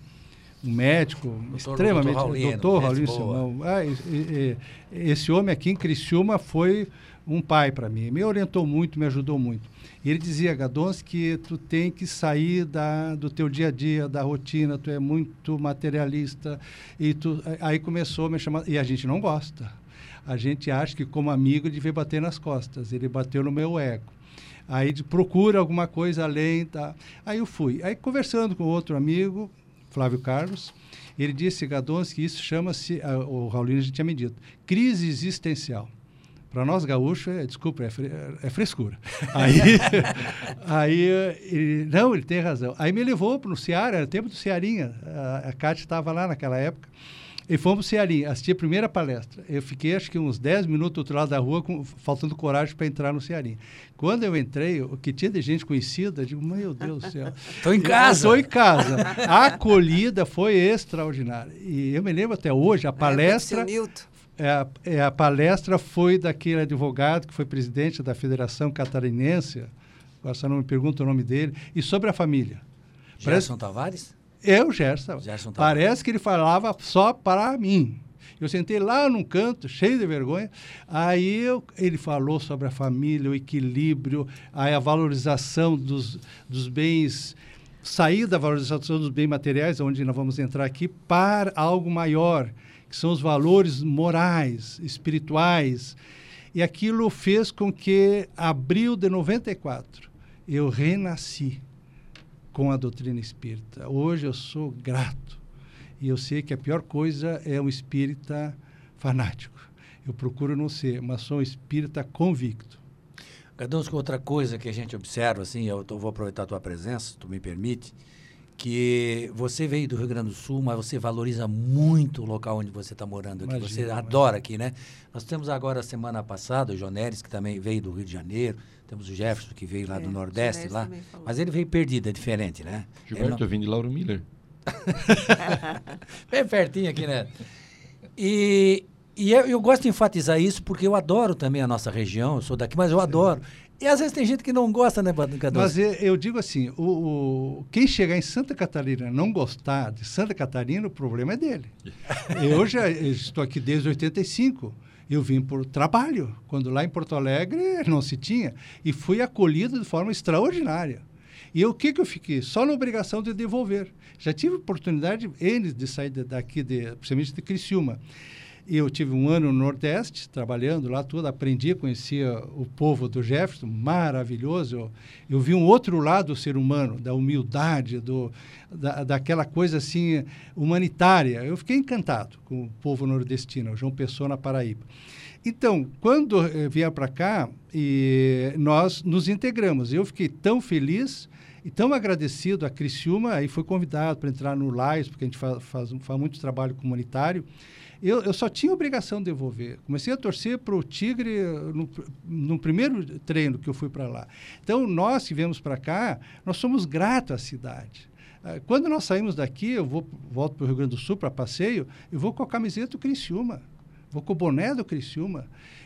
um médico doutor, extremamente, doutor Raulino, doutor Raulino Simão. Ah, e, e, esse homem aqui em Criciúma foi um pai para mim, me orientou muito, me ajudou muito. E ele dizia, Gadons, que tu tem que sair da, do teu dia a dia, da rotina, tu é muito materialista. E tu, aí começou a me chamar, e a gente não gosta. A gente acha que como amigo devia bater nas costas. Ele bateu no meu ego. Aí procura alguma coisa além. Tá? Aí eu fui. Aí conversando com outro amigo, Flávio Carlos, ele disse, Gadons, que isso chama-se, o Raulino já tinha me dito, crise existencial. Para nós gaúchos, é, desculpa, é, é frescura. Aí, aí ele, não, ele tem razão. Aí me levou para o Ceará, era tempo do Cearinha. A, a Cátia estava lá naquela época. E fomos para o Cearinha, assisti a primeira palestra. Eu fiquei acho que uns 10 minutos do outro lado da rua, com, faltando coragem para entrar no Cearinha. Quando eu entrei, o que tinha de gente conhecida, eu digo, meu Deus do céu.
Estou em casa.
Estou em casa. A acolhida foi extraordinária. E eu me lembro até hoje, a palestra. É, é, a, é, a, palestra foi daquele advogado que foi presidente da Federação Catarinense, agora só não me pergunta o nome dele, e sobre a família.
Gerson Parece, Tavares?
É o Gerson. Gerson Tavares. Parece que ele falava só para mim. Eu sentei lá num canto, cheio de vergonha. Aí eu, ele falou sobre a família, o equilíbrio, a valorização dos, dos bens, sair da valorização dos bens materiais, onde nós vamos entrar aqui, para algo maior que são os valores morais, espirituais. E aquilo fez com que, abril de 94, eu renasci com a doutrina espírita. Hoje eu sou grato. E eu sei que a pior coisa é um espírita fanático. Eu procuro não ser, mas sou um espírita convicto.
Gadonsco, outra coisa que a gente observa, assim, eu vou aproveitar a tua presença, se tu me permite, que você veio do Rio Grande do Sul, mas você valoriza muito o local onde você está morando aqui. Imagina, você imagina. adora aqui, né? Nós temos agora, semana passada, o Joneres, que também veio do Rio de Janeiro. Temos o Jefferson, que veio lá é, do Nordeste, lá. Mas ele veio perdido, é diferente, né?
Gilberto, não... eu vim de Lauro Miller.
Bem pertinho aqui, né? E E eu, eu, gosto de enfatizar isso porque eu adoro também a nossa região, eu sou daqui, mas eu Sim. adoro. E às vezes tem gente que não gosta, né, Cadê?
Mas eu, eu, digo assim, o, o, quem chegar em Santa Catarina não gostar de Santa Catarina, o problema é dele. eu já estou aqui desde 85. Eu vim por trabalho, quando lá em Porto Alegre não se tinha. E fui acolhido de forma extraordinária. E o que, que eu fiquei? Só na obrigação de devolver. Já tive oportunidade, eles, de sair daqui, de, principalmente de Criciúma. Eu tive um ano no Nordeste, trabalhando lá tudo, aprendi, conhecia o povo do Jefferson, maravilhoso. Eu, eu vi um outro lado do ser humano, da humildade, do, da, daquela coisa assim humanitária. Eu fiquei encantado com o povo nordestino, João Pessoa, na Paraíba. Então, quando eu vinha para cá, e nós nos integramos. Eu fiquei tão feliz e tão agradecido a Criciúma, aí foi convidado para entrar no LAIS, porque a gente faz, faz, faz muito trabalho comunitário. Eu, eu só tinha obrigação de devolver. Comecei a torcer para o Tigre no, no, primeiro treino que eu fui para lá. Então, nós que viemos para cá, nós somos gratos à cidade. Ah, quando nós saímos daqui, eu vou, volto para o Rio Grande do Sul para passeio, eu vou com a camiseta do Criciúma, vou com o boné do Criciúma.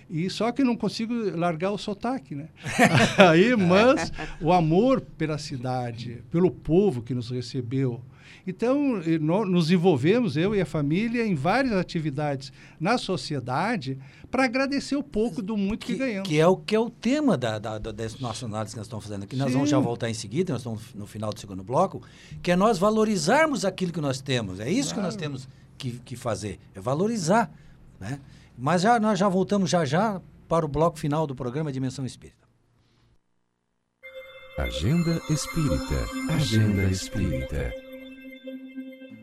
E só que não consigo largar o sotaque, né? Aí, mas o amor pela cidade, pelo povo que nos recebeu, então, nos envolvemos, eu e a família, em várias atividades na sociedade para agradecer o pouco do muito que, que, ganhamos.
Que é o que é o tema da, da, da dessa nossa análise que nós estamos fazendo aqui. Nós Sim. vamos já voltar em seguida, nós estamos no final do segundo bloco, que é nós valorizarmos aquilo que nós temos. É isso claro. que nós temos que, que fazer, é valorizar. Né? Mas já, nós já voltamos já já para o bloco final do programa Dimensão Espírita.
Agenda Espírita. Agenda Espírita.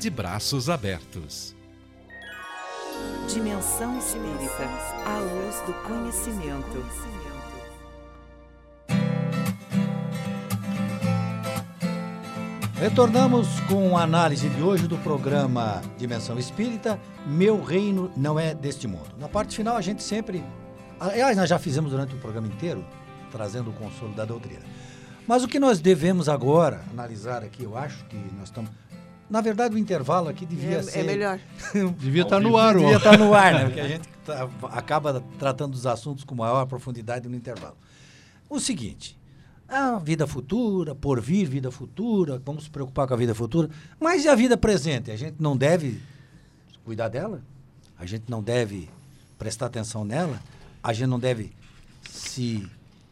de braços abertos.
Dimensão Espírita, a luz do conhecimento.
Retornamos com a análise de hoje do programa Dimensão Espírita, Meu Reino Não É Deste Mundo. Na parte final, a gente sempre. Aliás, nós já fizemos durante o programa inteiro, trazendo o consolo da doutrina. Mas o que nós devemos agora analisar aqui, eu acho que nós estamos. Na verdade, o intervalo aqui devia
é,
ser.
É melhor.
devia estar tá no ar,
Devia estar tá no ar, né? Porque a gente tá, acaba tratando os assuntos com maior profundidade no intervalo. O seguinte: a vida futura, por vir vida futura, vamos se preocupar com a vida futura. Mas e a vida presente? A gente não deve cuidar dela? A gente não deve prestar atenção nela? A gente não deve se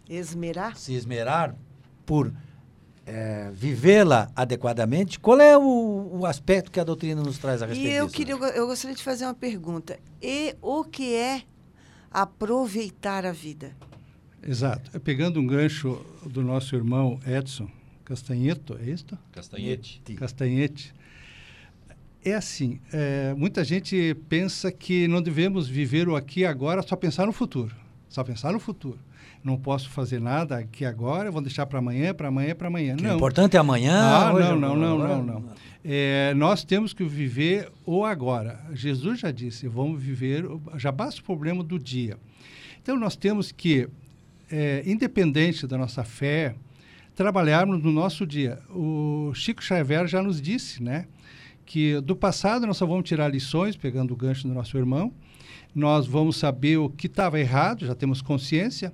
esmerar,
se esmerar por é, vivê-la adequadamente? Qual é o, o, aspecto que a doutrina nos traz a respeito
e eu
disso?
Queria, eu gostaria de fazer uma pergunta. E o que é aproveitar a vida?
Exato. É pegando um gancho do nosso irmão Edson Castanheto, é isso?
Castanhete.
Castanhete. É assim, é, muita gente pensa que não devemos viver o aqui e agora, só pensar no futuro. Só pensar no futuro. Não posso fazer nada aqui agora, vou deixar para amanhã, para amanhã, para amanhã. Não.
O importante é amanhã.
Ah, não, não, não, não, não. É, nós temos que viver o agora. Jesus já disse, vamos viver, já basta o problema do dia. Então nós temos que é, independente da nossa fé, trabalharmos no nosso dia. O Chico Xavier já nos disse, né, que do passado nós só vamos tirar lições, pegando o gancho do nosso irmão, nós vamos saber o que estava errado, já temos consciência,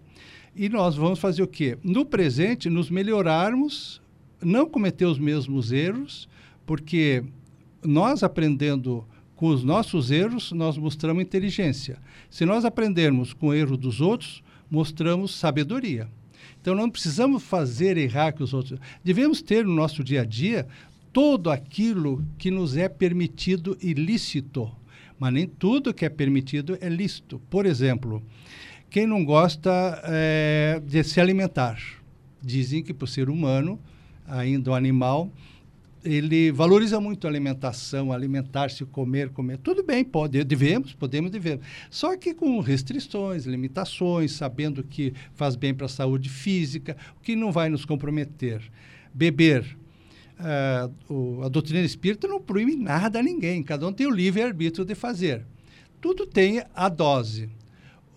e nós vamos fazer o quê? No presente, nos melhorarmos, não cometer os mesmos erros, porque nós aprendendo com os nossos erros, nós mostramos inteligência. Se nós aprendermos com o erro dos outros, mostramos sabedoria. Então não precisamos fazer errar que os outros. Devemos ter no nosso dia a dia todo aquilo que nos é permitido e lícito. Mas nem tudo que é permitido é lícito. Por exemplo, quem não gosta é, de se alimentar? Dizem que para o ser humano, ainda o animal, ele valoriza muito a alimentação, alimentar-se, comer, comer. Tudo bem, pode, devemos, podemos, devemos. Só que com restrições, limitações, sabendo que faz bem para a saúde física, o que não vai nos comprometer. Beber. Uh, o, a doutrina espírita não proíbe nada a ninguém, cada um tem o livre-arbítrio de fazer. Tudo tem a dose.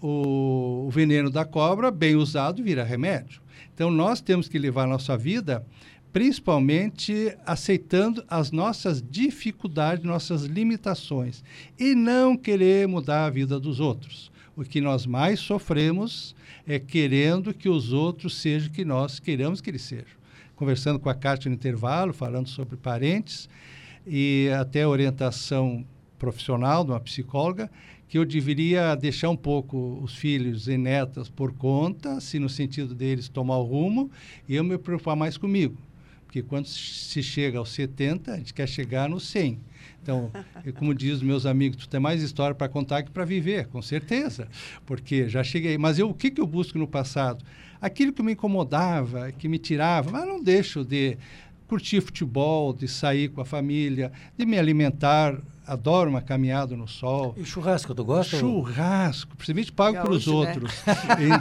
O, o veneno da cobra, bem usado, vira remédio. Então, nós temos que levar a nossa vida principalmente aceitando as nossas dificuldades, nossas limitações e não querer mudar a vida dos outros. O que nós mais sofremos é querendo que os outros sejam o que nós queremos que eles sejam. Conversando com a Cátia no intervalo, falando sobre parentes e até orientação profissional de uma psicóloga, que eu deveria deixar um pouco os filhos e netas por conta, se no sentido deles tomar o rumo, e eu me preocupar mais comigo. Porque quando se chega aos 70, a gente quer chegar no 100. Então, como diz meus amigos, tu tem mais história para contar que para viver, com certeza. Porque já cheguei. Mas eu, o que, que eu busco no passado? Aquilo que me incomodava, que me tirava, mas não deixo de curtir futebol, de sair com a família, de me alimentar adoro uma caminhada no sol.
E churrasco, tu gosta?
Churrasco, principalmente pago para os né? outros.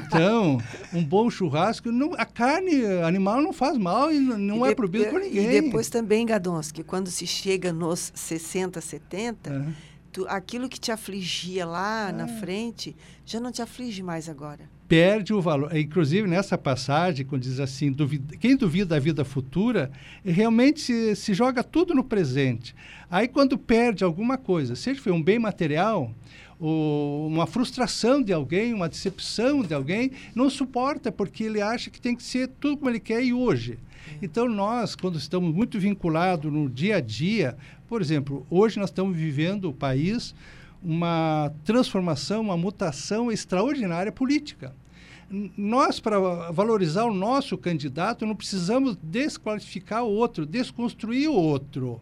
então, um bom churrasco, não, a carne animal não faz mal e não, e é proibido por ninguém.
E depois também, Gadonski, quando se chega nos 60, 70, é. tu, aquilo que te afligia lá é. na frente, já não te aflige mais agora
perde o valor. Inclusive, nessa passagem, quando diz assim, duvida, quem duvida da vida futura, realmente se, se, joga tudo no presente. Aí, quando perde alguma coisa, seja foi um bem material, ou uma frustração de alguém, uma decepção de alguém, não suporta, porque ele acha que tem que ser tudo como ele quer e hoje. Então, nós, quando estamos muito vinculados no dia a dia, por exemplo, hoje nós estamos vivendo o país uma transformação, uma mutação extraordinária política. Nós, para valorizar o nosso candidato, não precisamos desqualificar o outro, desconstruir o outro.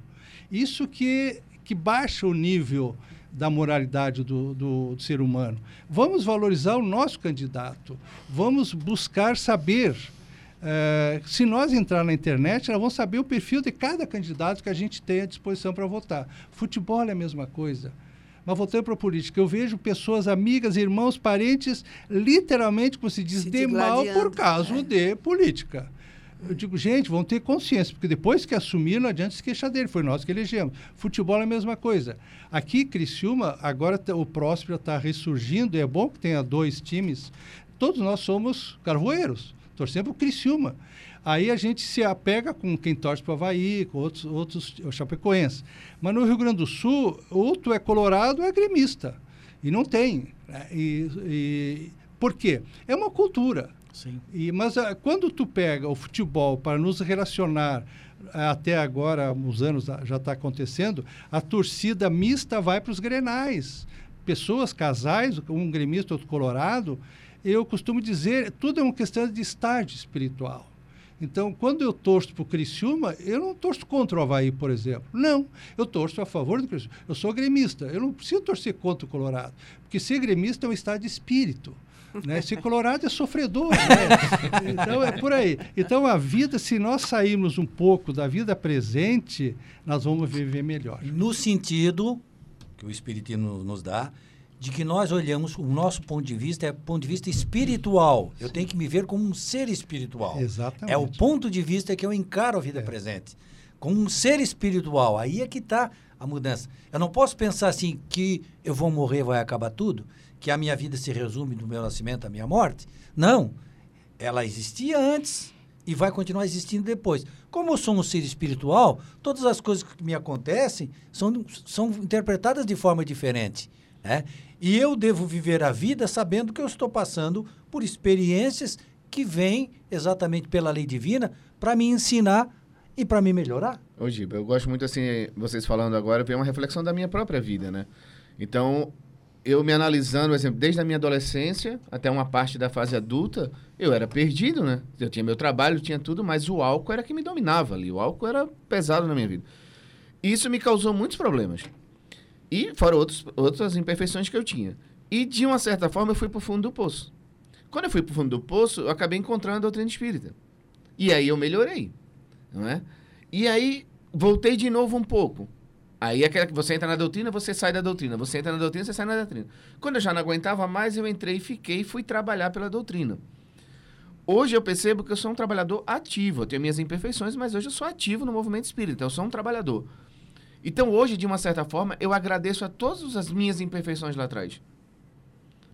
Isso que, que baixa o nível da moralidade do, do, do, ser humano. Vamos valorizar o nosso candidato. Vamos buscar saber. Uh, se nós entrar na internet, nós vamos saber o perfil de cada candidato que a gente tem à disposição para votar. Futebol é a mesma coisa. Mas voltando para a política, eu vejo pessoas, amigas, irmãos, parentes, literalmente, como se diz, se de mal por causa é. de política. Eu digo, gente, vão ter consciência, porque depois que assumir, não adianta se queixar dele, foi nós que elegemos. Futebol é a mesma coisa. Aqui, Criciúma, agora o Próspera está ressurgindo, é bom que tenha dois times. Todos nós somos carvoeiros, torcemos o Criciúma. Aí a gente se apega com quem torce para o Havaí, com outros, outros o Chapecoense. Mas no Rio Grande do Sul, ou tu é colorado ou é gremista. E não tem. Né? E, e, por quê? É uma cultura.
Sim.
E, mas ah, quando tu pega o futebol para nos relacionar ah, até agora, uns anos já está acontecendo, a torcida mista vai para os grenais. Pessoas, casais, um gremista, outro colorado, eu costumo dizer, tudo é uma questão de estágio espiritual. Então, quando eu torço para o Criciúma, eu não torço contra o Havaí, por exemplo. Não, eu torço a favor do Criciúma. Eu sou gremista, eu não preciso torcer contra o Colorado, porque ser gremista é um estado de espírito. Né? Esse Colorado é sofredor. Né? Então é por aí. Então a vida, se nós sairmos um pouco da vida presente, nós vamos viver melhor.
No sentido que o Espiritismo nos dá, de que nós olhamos, o nosso ponto de vista é ponto de vista espiritual. Eu tenho que me ver como um ser espiritual.
Exatamente.
É o ponto de vista que eu encaro a vida é. presente. Como um ser espiritual. Aí é que está a mudança. Eu não posso pensar assim que eu vou morrer, vai acabar tudo que a minha vida se resume do meu nascimento à minha morte. Não. Ela existia antes e vai continuar existindo depois. Como eu sou um ser espiritual, todas as coisas que me acontecem são, são interpretadas de forma diferente. Né? E eu devo viver a vida sabendo que eu estou passando por experiências que vêm exatamente pela lei divina para me ensinar e para me melhorar.
Ô, Giba, eu gosto muito assim, vocês falando agora, ver uma reflexão da minha própria vida, né? Então, eu me analisando, por exemplo, desde a minha adolescência até uma parte da fase adulta, eu era perdido, né? Eu tinha meu trabalho, tinha tudo, mas o álcool era que me dominava ali. O álcool era pesado na minha vida. Isso me causou muitos problemas. E foram outros, outras imperfeições que eu tinha. E, de uma certa forma, eu fui para o fundo do poço. Quando eu fui para o fundo do poço, eu acabei encontrando a doutrina espírita. E aí eu melhorei, não é? E aí voltei de novo um pouco. Aí aquela que você entra na doutrina, você sai da doutrina. Você entra na doutrina, você sai na doutrina. Quando eu já não aguentava mais, eu entrei, fiquei e fui trabalhar pela doutrina. Hoje eu percebo que eu sou um trabalhador ativo. Eu tenho minhas imperfeições, mas hoje eu sou ativo no movimento espírita. Eu sou um trabalhador. Então hoje, de uma certa forma, eu agradeço a todas as minhas imperfeições lá atrás.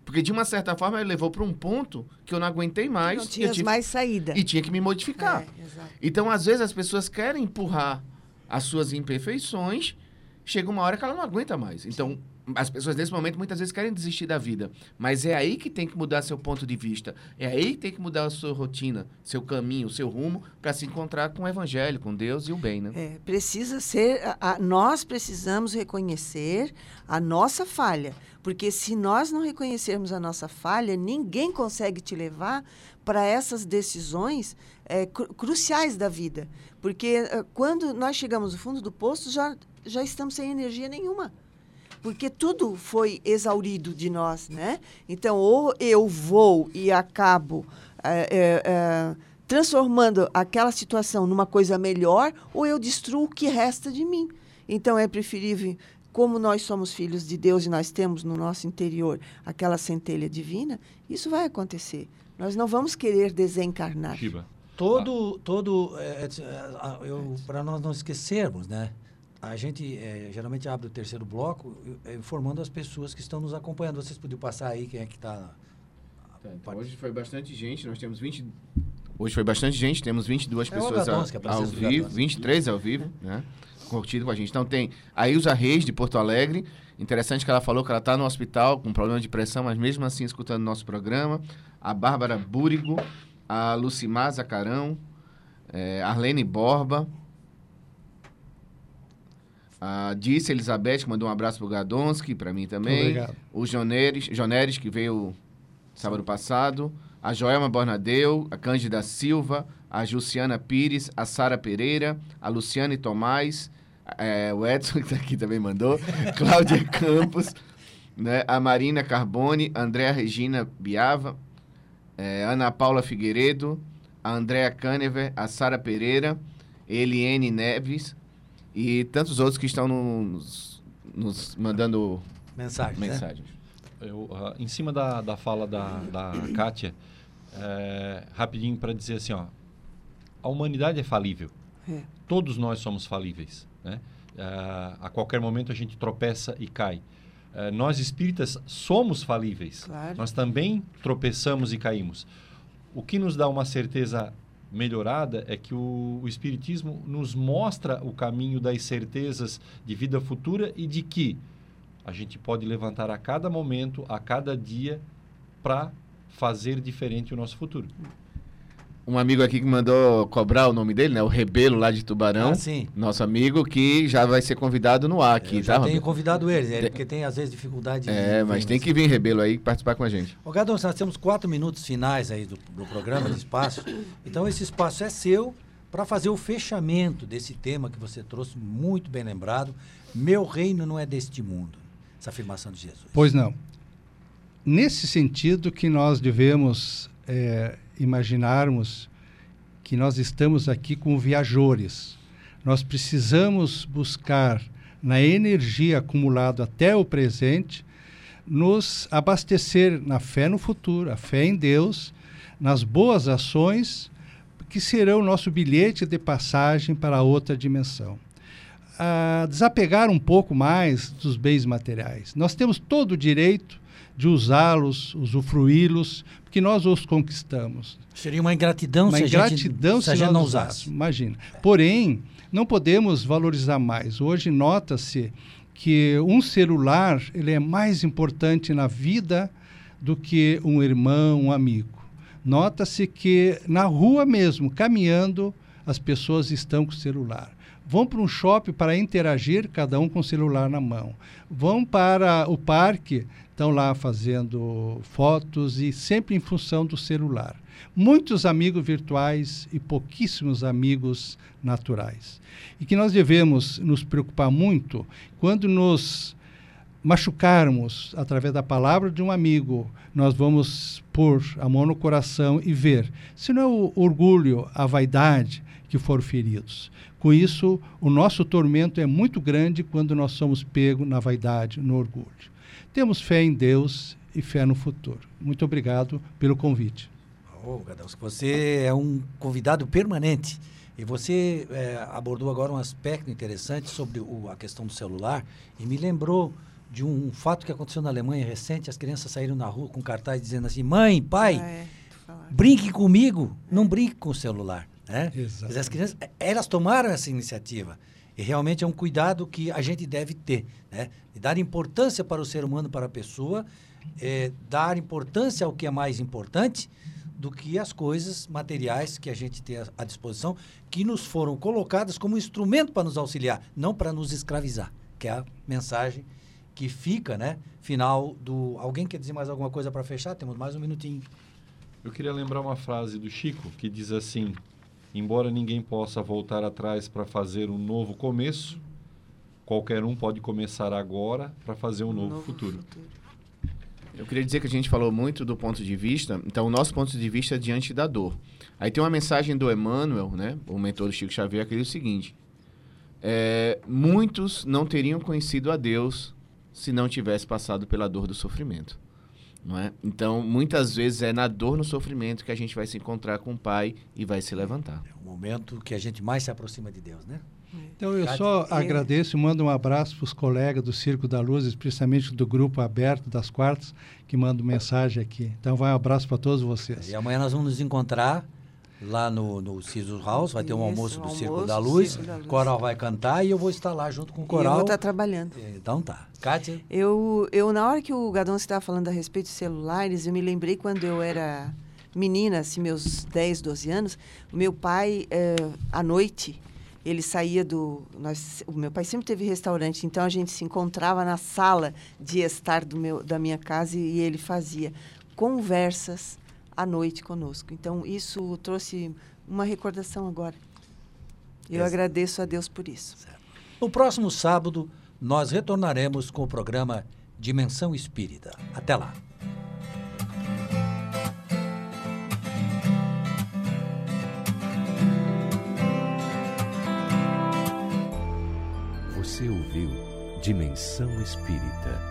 Porque, de uma certa forma, ele levou para um ponto que eu não aguentei mais. Não
tinha mais saída.
E tinha que me modificar.
É,
então, às vezes, as pessoas querem empurrar as suas imperfeições chega uma hora que ela não aguenta mais. Então, as pessoas nesse momento muitas vezes querem desistir da vida, mas é aí que tem que mudar seu ponto de vista, é aí que tem que mudar a sua rotina, seu caminho, seu rumo para se encontrar com o evangelho, com Deus e o bem, né?
É, precisa ser, a, a, nós precisamos reconhecer a nossa falha, porque se nós não reconhecermos a nossa falha, ninguém consegue te levar para essas decisões é, cru, cruciais da vida, porque é, quando nós chegamos no fundo do poço já já estamos sem energia nenhuma. Porque tudo foi exaurido de nós, né? Então, ou eu vou e acabo é, é, é, transformando aquela situação numa coisa melhor, ou eu destruo o que resta de mim. Então, é preferível, como nós somos filhos de Deus e nós temos no nosso interior aquela centelha divina, isso vai acontecer. Nós não vamos querer desencarnar.
Chiba. Todo, todo, é, é, para nós não esquecermos, né? A gente é, geralmente abre o terceiro bloco é, informando as pessoas que estão nos acompanhando. Vocês podiam passar aí quem é que está.
Tá, então hoje foi bastante gente, nós temos 20. Hoje foi bastante gente, temos 22 é pessoas a, é ao vivo, 23 ao vivo, né? Curtido com a gente. Então tem a Ilza Reis, de Porto Alegre. Interessante que ela falou que ela está no hospital com problema de pressão, mas mesmo assim escutando nosso programa. A Bárbara Búrigo, a Lucimar Zacarão, é, Arlene Borba, a Disse Elizabeth, que mandou um abraço pro Gadonski, para mim também. Obrigado. O Joneres, Joneres, que veio sábado passado. A Joelma Bornadeu, a Cândida Silva, a Juciana Pires, a Sara Pereira, a Luciane Tomás, é, o Edson, que tá aqui também mandou, Cláudia Campos, né, a Marina Carbone, a Andréa Regina Biava, é, Ana Paula Figueiredo, a Andréa Canever, a Sara Pereira, Eliene Neves, e tantos outros que estão nos, nos mandando
mensagens.
Né? mensagens. Né? Eu, uh, em cima da, da fala da, da Kátia, é, rapidinho para dizer assim, ó, a humanidade é falível. É. Todos nós somos falíveis. Né? Uh, a qualquer momento a gente tropeça e cai. Uh, nós espíritas somos falíveis. Claro. Nós também tropeçamos e caímos. O que nos dá uma certeza melhorada é que o, o Espiritismo nos mostra o caminho das certezas de vida futura e de que a gente pode levantar a cada momento, a cada dia, para fazer diferente o nosso futuro.
Um amigo aqui que mandou cobrar o nome dele, né? O Rebelo lá de Tubarão. Ah, sim. Nosso amigo que já vai ser convidado no ar aqui,
Eu
já
tá? tenho convidado ele, ele, porque tem às vezes dificuldade
É, mas tem que vir Rebelo aí participar com a gente.
Ô Gadon, nós temos quatro minutos finais aí do, do programa de espaço. Então esse espaço é seu para fazer o fechamento desse tema que você trouxe, muito bem lembrado. Meu reino não é deste mundo. Essa afirmação de Jesus.
Pois não. Nesse sentido que nós devemos é, imaginarmos que nós estamos aqui com viajores. Nós precisamos buscar na energia acumulada até o presente nos abastecer na fé no futuro, a fé em Deus, nas boas ações que serão o nosso bilhete de passagem para outra dimensão. Desapegar um pouco mais dos bens materiais. Nós temos todo o direito de usá-los, usufruí-los, porque nós os conquistamos.
Seria uma ingratidão,
uma
se,
ingratidão
a gente, se,
a gente não usasse. Imagina. Porém, não podemos valorizar mais. Hoje nota-se que um celular ele é mais importante na vida do que um irmão, um amigo. Nota-se que na rua mesmo, caminhando, as pessoas estão com o celular. Vão para um shopping para interagir, cada um com o celular na mão. Vão para o parque, estão lá fazendo fotos e sempre em função do celular. Muitos amigos virtuais e pouquíssimos amigos naturais. E que nós devemos nos preocupar muito quando nos machucarmos através da palavra de um amigo, nós vamos pôr a mão no coração e ver se não é o orgulho, a vaidade que foram feridos. Com isso, o nosso tormento é muito grande quando nós somos pegos na vaidade, no orgulho. Temos fé em Deus e fé no futuro. Muito obrigado pelo convite.
Oh, Gadãos, você é um convidado permanente. E você é, abordou agora um aspecto interessante sobre o, a questão do celular e me lembrou de um, um, fato que aconteceu na Alemanha recente. As crianças saíram na rua com cartaz dizendo assim: mãe, pai, ah, é. brinque comigo, não brinque com o celular. Né? As crianças, elas tomaram essa iniciativa. E realmente é um cuidado que a gente deve ter, né? E dar importância para o ser humano, para a pessoa, é, dar importância ao que é mais importante do que as coisas materiais que a gente tem à disposição, que nos foram colocadas como instrumento para nos auxiliar, não para nos escravizar, que é a mensagem que fica, né? Final do. Alguém quer dizer mais alguma coisa para fechar? Temos mais um minutinho.
Eu queria lembrar uma frase do Chico que diz assim: Embora ninguém possa voltar atrás para fazer um novo começo, qualquer um pode começar agora para fazer um, um novo, novo futuro. futuro.
Eu queria dizer que a gente falou muito do ponto de vista, então o nosso ponto de vista é diante da dor. Aí tem uma mensagem do Emmanuel, né, o mentor do Chico Xavier, que diz o seguinte: é, muitos não teriam conhecido a Deus se não tivesse passado pela dor do sofrimento. Não é? Então, muitas vezes é na dor, no sofrimento que a gente vai se encontrar com o Pai e vai se levantar.
É o momento que a gente mais se aproxima de Deus, né?
Então, eu só agradeço e mando um abraço para os colegas do Circo da Luz, especialmente do grupo aberto das quartas, que mandam mensagem aqui. Então, vai um abraço para todos vocês.
E amanhã nós vamos nos encontrar lá no, no Ciso House, vai ter um almoço do Circo, da Luz, Circo da Luz. coral vai cantar e eu vou estar lá junto com o coral. E eu
vou estar trabalhando.
Então tá. Kátia?
Eu, eu na hora que o Gadon estava falando a respeito de celulares, eu me lembrei quando eu era menina, assim, meus 10, 12 anos, o meu pai, eh, à noite, ele saía do. Nós, o meu pai sempre teve restaurante, então a gente se encontrava na sala de estar do meu, da minha casa e, e ele fazia conversas à noite conosco. Então, isso trouxe uma recordação agora. Eu agradeço a Deus por isso. Certo.
No próximo sábado, nós retornaremos com o programa Dimensão Espírita. Até lá.
Você ouviu Dimensão Espírita